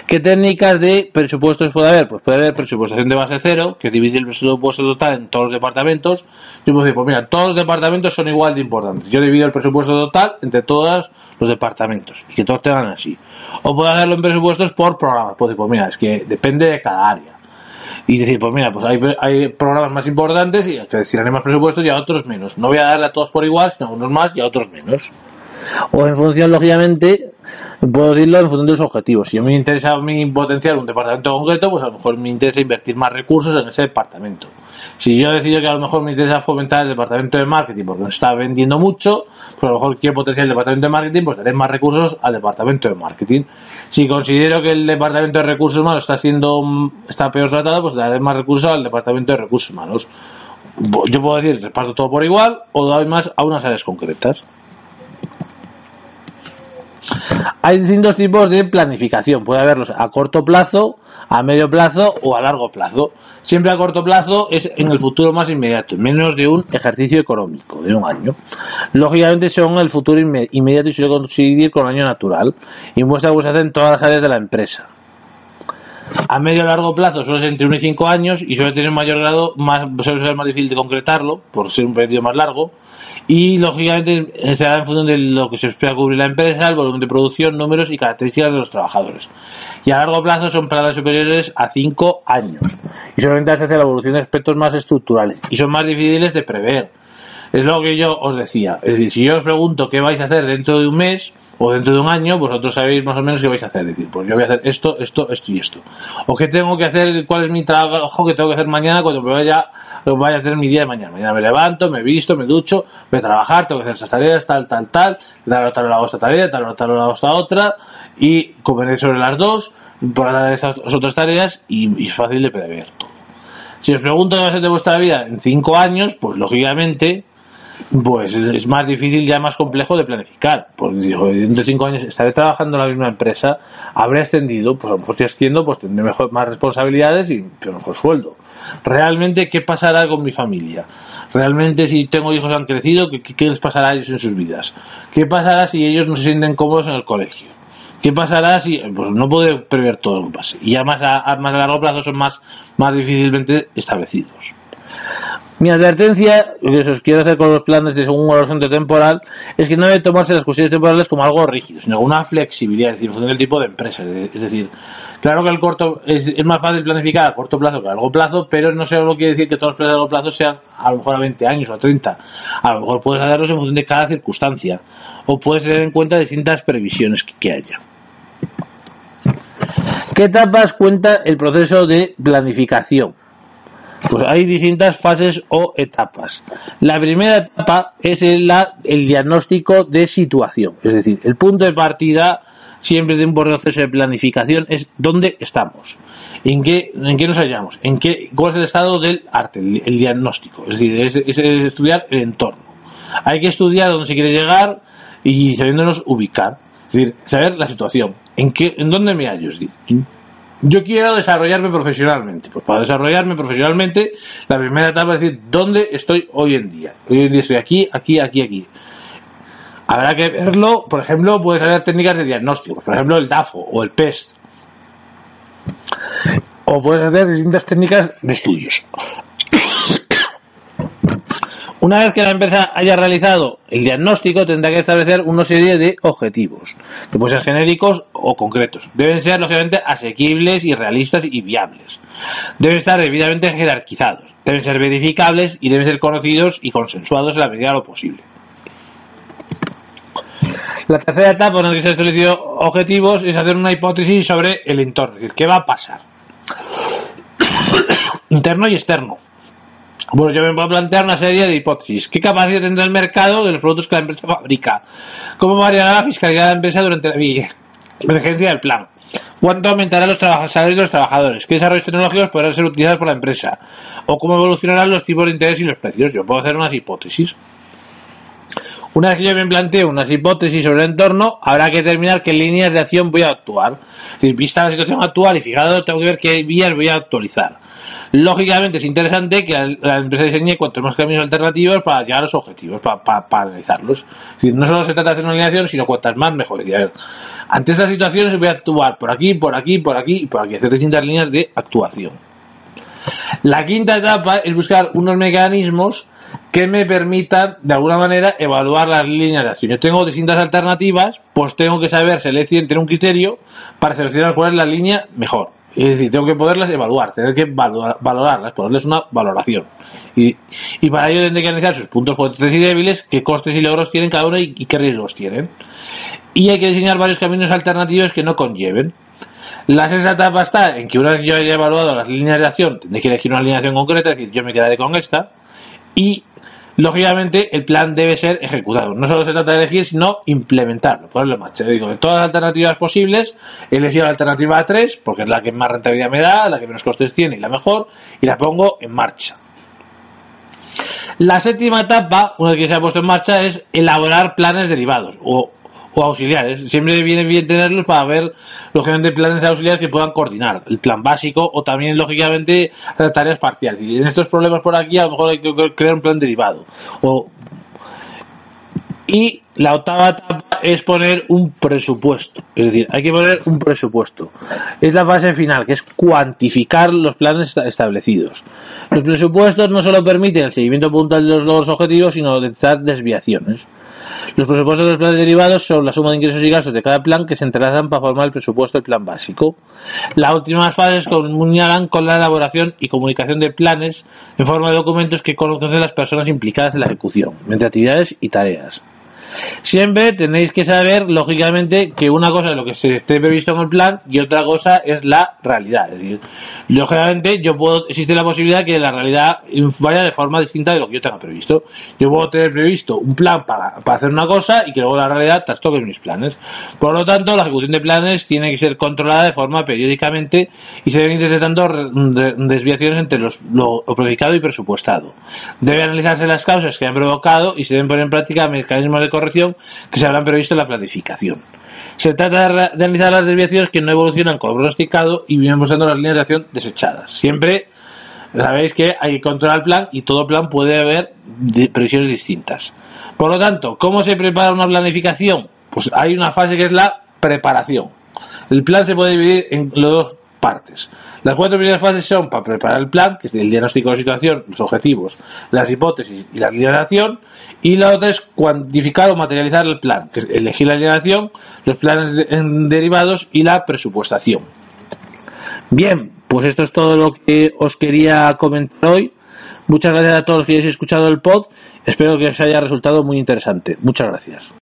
¿Qué técnicas de presupuestos puede haber? Pues puede haber presupuestación de base cero, que divide el presupuesto total en todos los departamentos. Yo puedo decir, pues mira, todos los departamentos son igual de importantes. Yo divido el presupuesto total entre todos los departamentos y que todos tengan así. O puedo hacerlo en presupuestos por programas. Puedo decir, pues mira, es que depende de cada área. Y decir, pues mira, pues hay, hay programas más importantes y se destinaré más presupuestos y a otros menos. No voy a darle a todos por igual, sino a unos más y a otros menos o en función, lógicamente, puedo decirlo en función de los objetivos. Si a mí me interesa mi potenciar un departamento concreto, pues a lo mejor me interesa invertir más recursos en ese departamento. Si yo decido que a lo mejor me interesa fomentar el departamento de marketing porque me está vendiendo mucho, pues a lo mejor quiero potenciar el departamento de marketing, pues daré más recursos al departamento de marketing. Si considero que el departamento de recursos humanos está siendo está peor tratado, pues daré más recursos al departamento de recursos humanos. Yo puedo decir, reparto todo por igual o doy más a unas áreas concretas. Hay distintos tipos de planificación. Puede haberlos a corto plazo, a medio plazo o a largo plazo. Siempre a corto plazo es en el futuro más inmediato, menos de un ejercicio económico, de un año. Lógicamente son el futuro inmediato y suele coincidir con el año natural y muestra que se hace en todas las áreas de la empresa. A medio y largo plazo suele ser entre 1 y 5 años y suele tener mayor grado, más, suele ser más difícil de concretarlo por ser un periodo más largo y lógicamente será en función de lo que se espera cubrir la empresa, el volumen de producción, números y características de los trabajadores. Y a largo plazo son plazos superiores a 5 años y solamente hace la evolución de aspectos más estructurales y son más difíciles de prever. Es lo que yo os decía. Es decir, si yo os pregunto qué vais a hacer dentro de un mes o dentro de un año, vosotros sabéis más o menos qué vais a hacer. Es decir, pues yo voy a hacer esto, esto, esto y esto. O qué tengo que hacer, cuál es mi trabajo que tengo que hacer mañana cuando me vaya, vaya a hacer mi día de mañana. Mañana me levanto, me visto, me ducho, voy a trabajar, tengo que hacer esas tareas, tal, tal, tal, tal, tal, hago esta tarea, tal, tal, hago esta otra, y convenir sobre las dos, por hacer esas otras tareas, y, y es fácil de prever. Si os pregunto qué va a ser de vuestra vida en cinco años, pues lógicamente pues es más difícil, ya más complejo de planificar. Porque digo, dentro de cinco años estaré trabajando en la misma empresa, habré ascendido, pues a asciendo, pues tendré mejor, más responsabilidades y mejor sueldo. Realmente, ¿qué pasará con mi familia? Realmente, si tengo hijos han crecido, ¿qué, qué les pasará a ellos en sus vidas? ¿Qué pasará si ellos no se sienten cómodos en el colegio? ¿Qué pasará si.? Pues no puedo prever todo lo que pase. Y ya más a, más a largo plazo son más, más difícilmente establecidos. Mi advertencia, que os quiero hacer con los planes de según el horizonte temporal, es que no debe tomarse las cuestiones temporales como algo rígido, sino una flexibilidad, es decir, en función del tipo de empresa. Es decir, claro que el corto es, más fácil planificar a corto plazo que a largo plazo, pero no solo quiere decir que todos los planes a largo plazo sean a lo mejor a 20 años o a 30. A lo mejor puedes hacerlos en función de cada circunstancia, o puedes tener en cuenta distintas previsiones que haya. ¿Qué etapas cuenta el proceso de planificación? Pues hay distintas fases o etapas. La primera etapa es el, el diagnóstico de situación, es decir, el punto de partida siempre de un proceso de planificación es dónde estamos, en qué, en qué nos hallamos, en qué, cuál es el estado del arte, el, diagnóstico, es decir, es, estudiar el entorno. Hay que estudiar dónde se quiere llegar y sabiéndonos ubicar, es decir, saber la situación, en qué, en dónde me hallo, es yo quiero desarrollarme profesionalmente. Pues para desarrollarme profesionalmente, la primera etapa es decir, ¿dónde estoy hoy en día? Hoy en día estoy aquí, aquí, aquí, aquí. Habrá que verlo, por ejemplo, puedes haber técnicas de diagnóstico, por ejemplo, el DAFO o el PEST. o puedes hacer distintas técnicas de estudios. Una vez que la empresa haya realizado el diagnóstico, tendrá que establecer una serie de objetivos, que pueden ser genéricos o concretos. Deben ser, lógicamente, asequibles y realistas y viables. Deben estar debidamente jerarquizados. Deben ser verificables y deben ser conocidos y consensuados en la medida de lo posible. La tercera etapa en la que se han establecido objetivos es hacer una hipótesis sobre el entorno, qué va a pasar. Interno y externo. Bueno, yo me voy a plantear una serie de hipótesis. ¿Qué capacidad tendrá el mercado de los productos que la empresa fabrica? ¿Cómo variará la fiscalidad de la empresa durante la emergencia del plan? ¿Cuánto aumentarán los salarios de los trabajadores? ¿Qué desarrollos tecnológicos podrán ser utilizados por la empresa? ¿O cómo evolucionarán los tipos de interés y los precios? Yo puedo hacer unas hipótesis. Una vez que yo me planteo unas hipótesis sobre el entorno, habrá que determinar qué líneas de acción voy a actuar. Si vista la situación actual y fijado, tengo que ver qué vías voy a actualizar. Lógicamente es interesante que la empresa diseñe cuantos más caminos alternativos para llegar a los objetivos, para, para, realizarlos. no solo se trata de hacer una alineación, sino cuantas más mejor. ante estas situaciones voy a actuar por aquí, por aquí, por aquí y por aquí, hacer distintas líneas de actuación. La quinta etapa es buscar unos mecanismos que me permitan de alguna manera evaluar las líneas de acción. Yo tengo distintas alternativas, pues tengo que saber seleccionar, tener un criterio para seleccionar cuál es la línea mejor. Es decir, tengo que poderlas evaluar, tener que valorarlas, ponerles una valoración. Y, para ello tendré que analizar sus puntos fuertes y débiles, qué costes y logros tienen cada uno y, qué riesgos tienen. Y hay que diseñar varios caminos alternativos que no conlleven. La sexta etapa está en que una vez yo haya evaluado las líneas de acción, tendré que elegir una acción concreta, es decir, yo me quedaré con esta. Y lógicamente el plan debe ser ejecutado. No solo se trata de elegir, sino implementarlo, ponerlo en marcha. Digo, de todas las alternativas posibles, he elegido la alternativa 3, porque es la que más rentabilidad me da, la que menos costes tiene y la mejor, y la pongo en marcha. La séptima etapa, una vez que se ha puesto en marcha, es elaborar planes derivados o o auxiliares. Siempre viene bien tenerlos para ver, lógicamente, planes auxiliares que puedan coordinar el plan básico o también, lógicamente, tareas parciales. Y en estos problemas por aquí, a lo mejor hay que crear un plan derivado. O y la octava etapa es poner un presupuesto. Es decir, hay que poner un presupuesto. Es la fase final, que es cuantificar los planes establecidos. Los presupuestos no solo permiten el seguimiento puntual de los logros objetivos, sino detectar desviaciones. Los presupuestos de los planes derivados son la suma de ingresos y gastos de cada plan que se entrelazan para formar el presupuesto del plan básico. Las últimas fases comunicarán con la elaboración y comunicación de planes en forma de documentos que conocen las personas implicadas en la ejecución, entre actividades y tareas. Siempre tenéis que saber, lógicamente, que una cosa es lo que se esté previsto en el plan y otra cosa es la realidad. Lógicamente, yo puedo, existe la posibilidad que la realidad vaya de forma distinta de lo que yo tenga previsto. Yo puedo tener previsto un plan para, hacer una cosa y que luego la realidad trastoque mis planes. Por lo tanto, la ejecución de planes tiene que ser controlada de forma periódicamente y se deben detectando desviaciones entre los, lo predicado y presupuestado. Debe analizarse las causas que han provocado y se deben poner en práctica mecanismos de corrección que se habrán previsto en la planificación. Se trata de analizar las desviaciones que no evolucionan con lo pronosticado y vienen mostrando las líneas de acción desechadas. Siempre sabéis que hay que controlar el plan y todo plan puede haber previsiones distintas. Por lo tanto, ¿cómo se prepara una planificación? Pues hay una fase que es la preparación. El plan se puede dividir en los dos partes. Las cuatro primeras fases son para preparar el plan, que es el diagnóstico de situación, los objetivos, las hipótesis y la acción, y la otra es cuantificar o materializar el plan, que es elegir la alineación, los planes derivados y la presupuestación. Bien, pues esto es todo lo que os quería comentar hoy. Muchas gracias a todos los que hayáis escuchado el pod. Espero que os haya resultado muy interesante. Muchas gracias.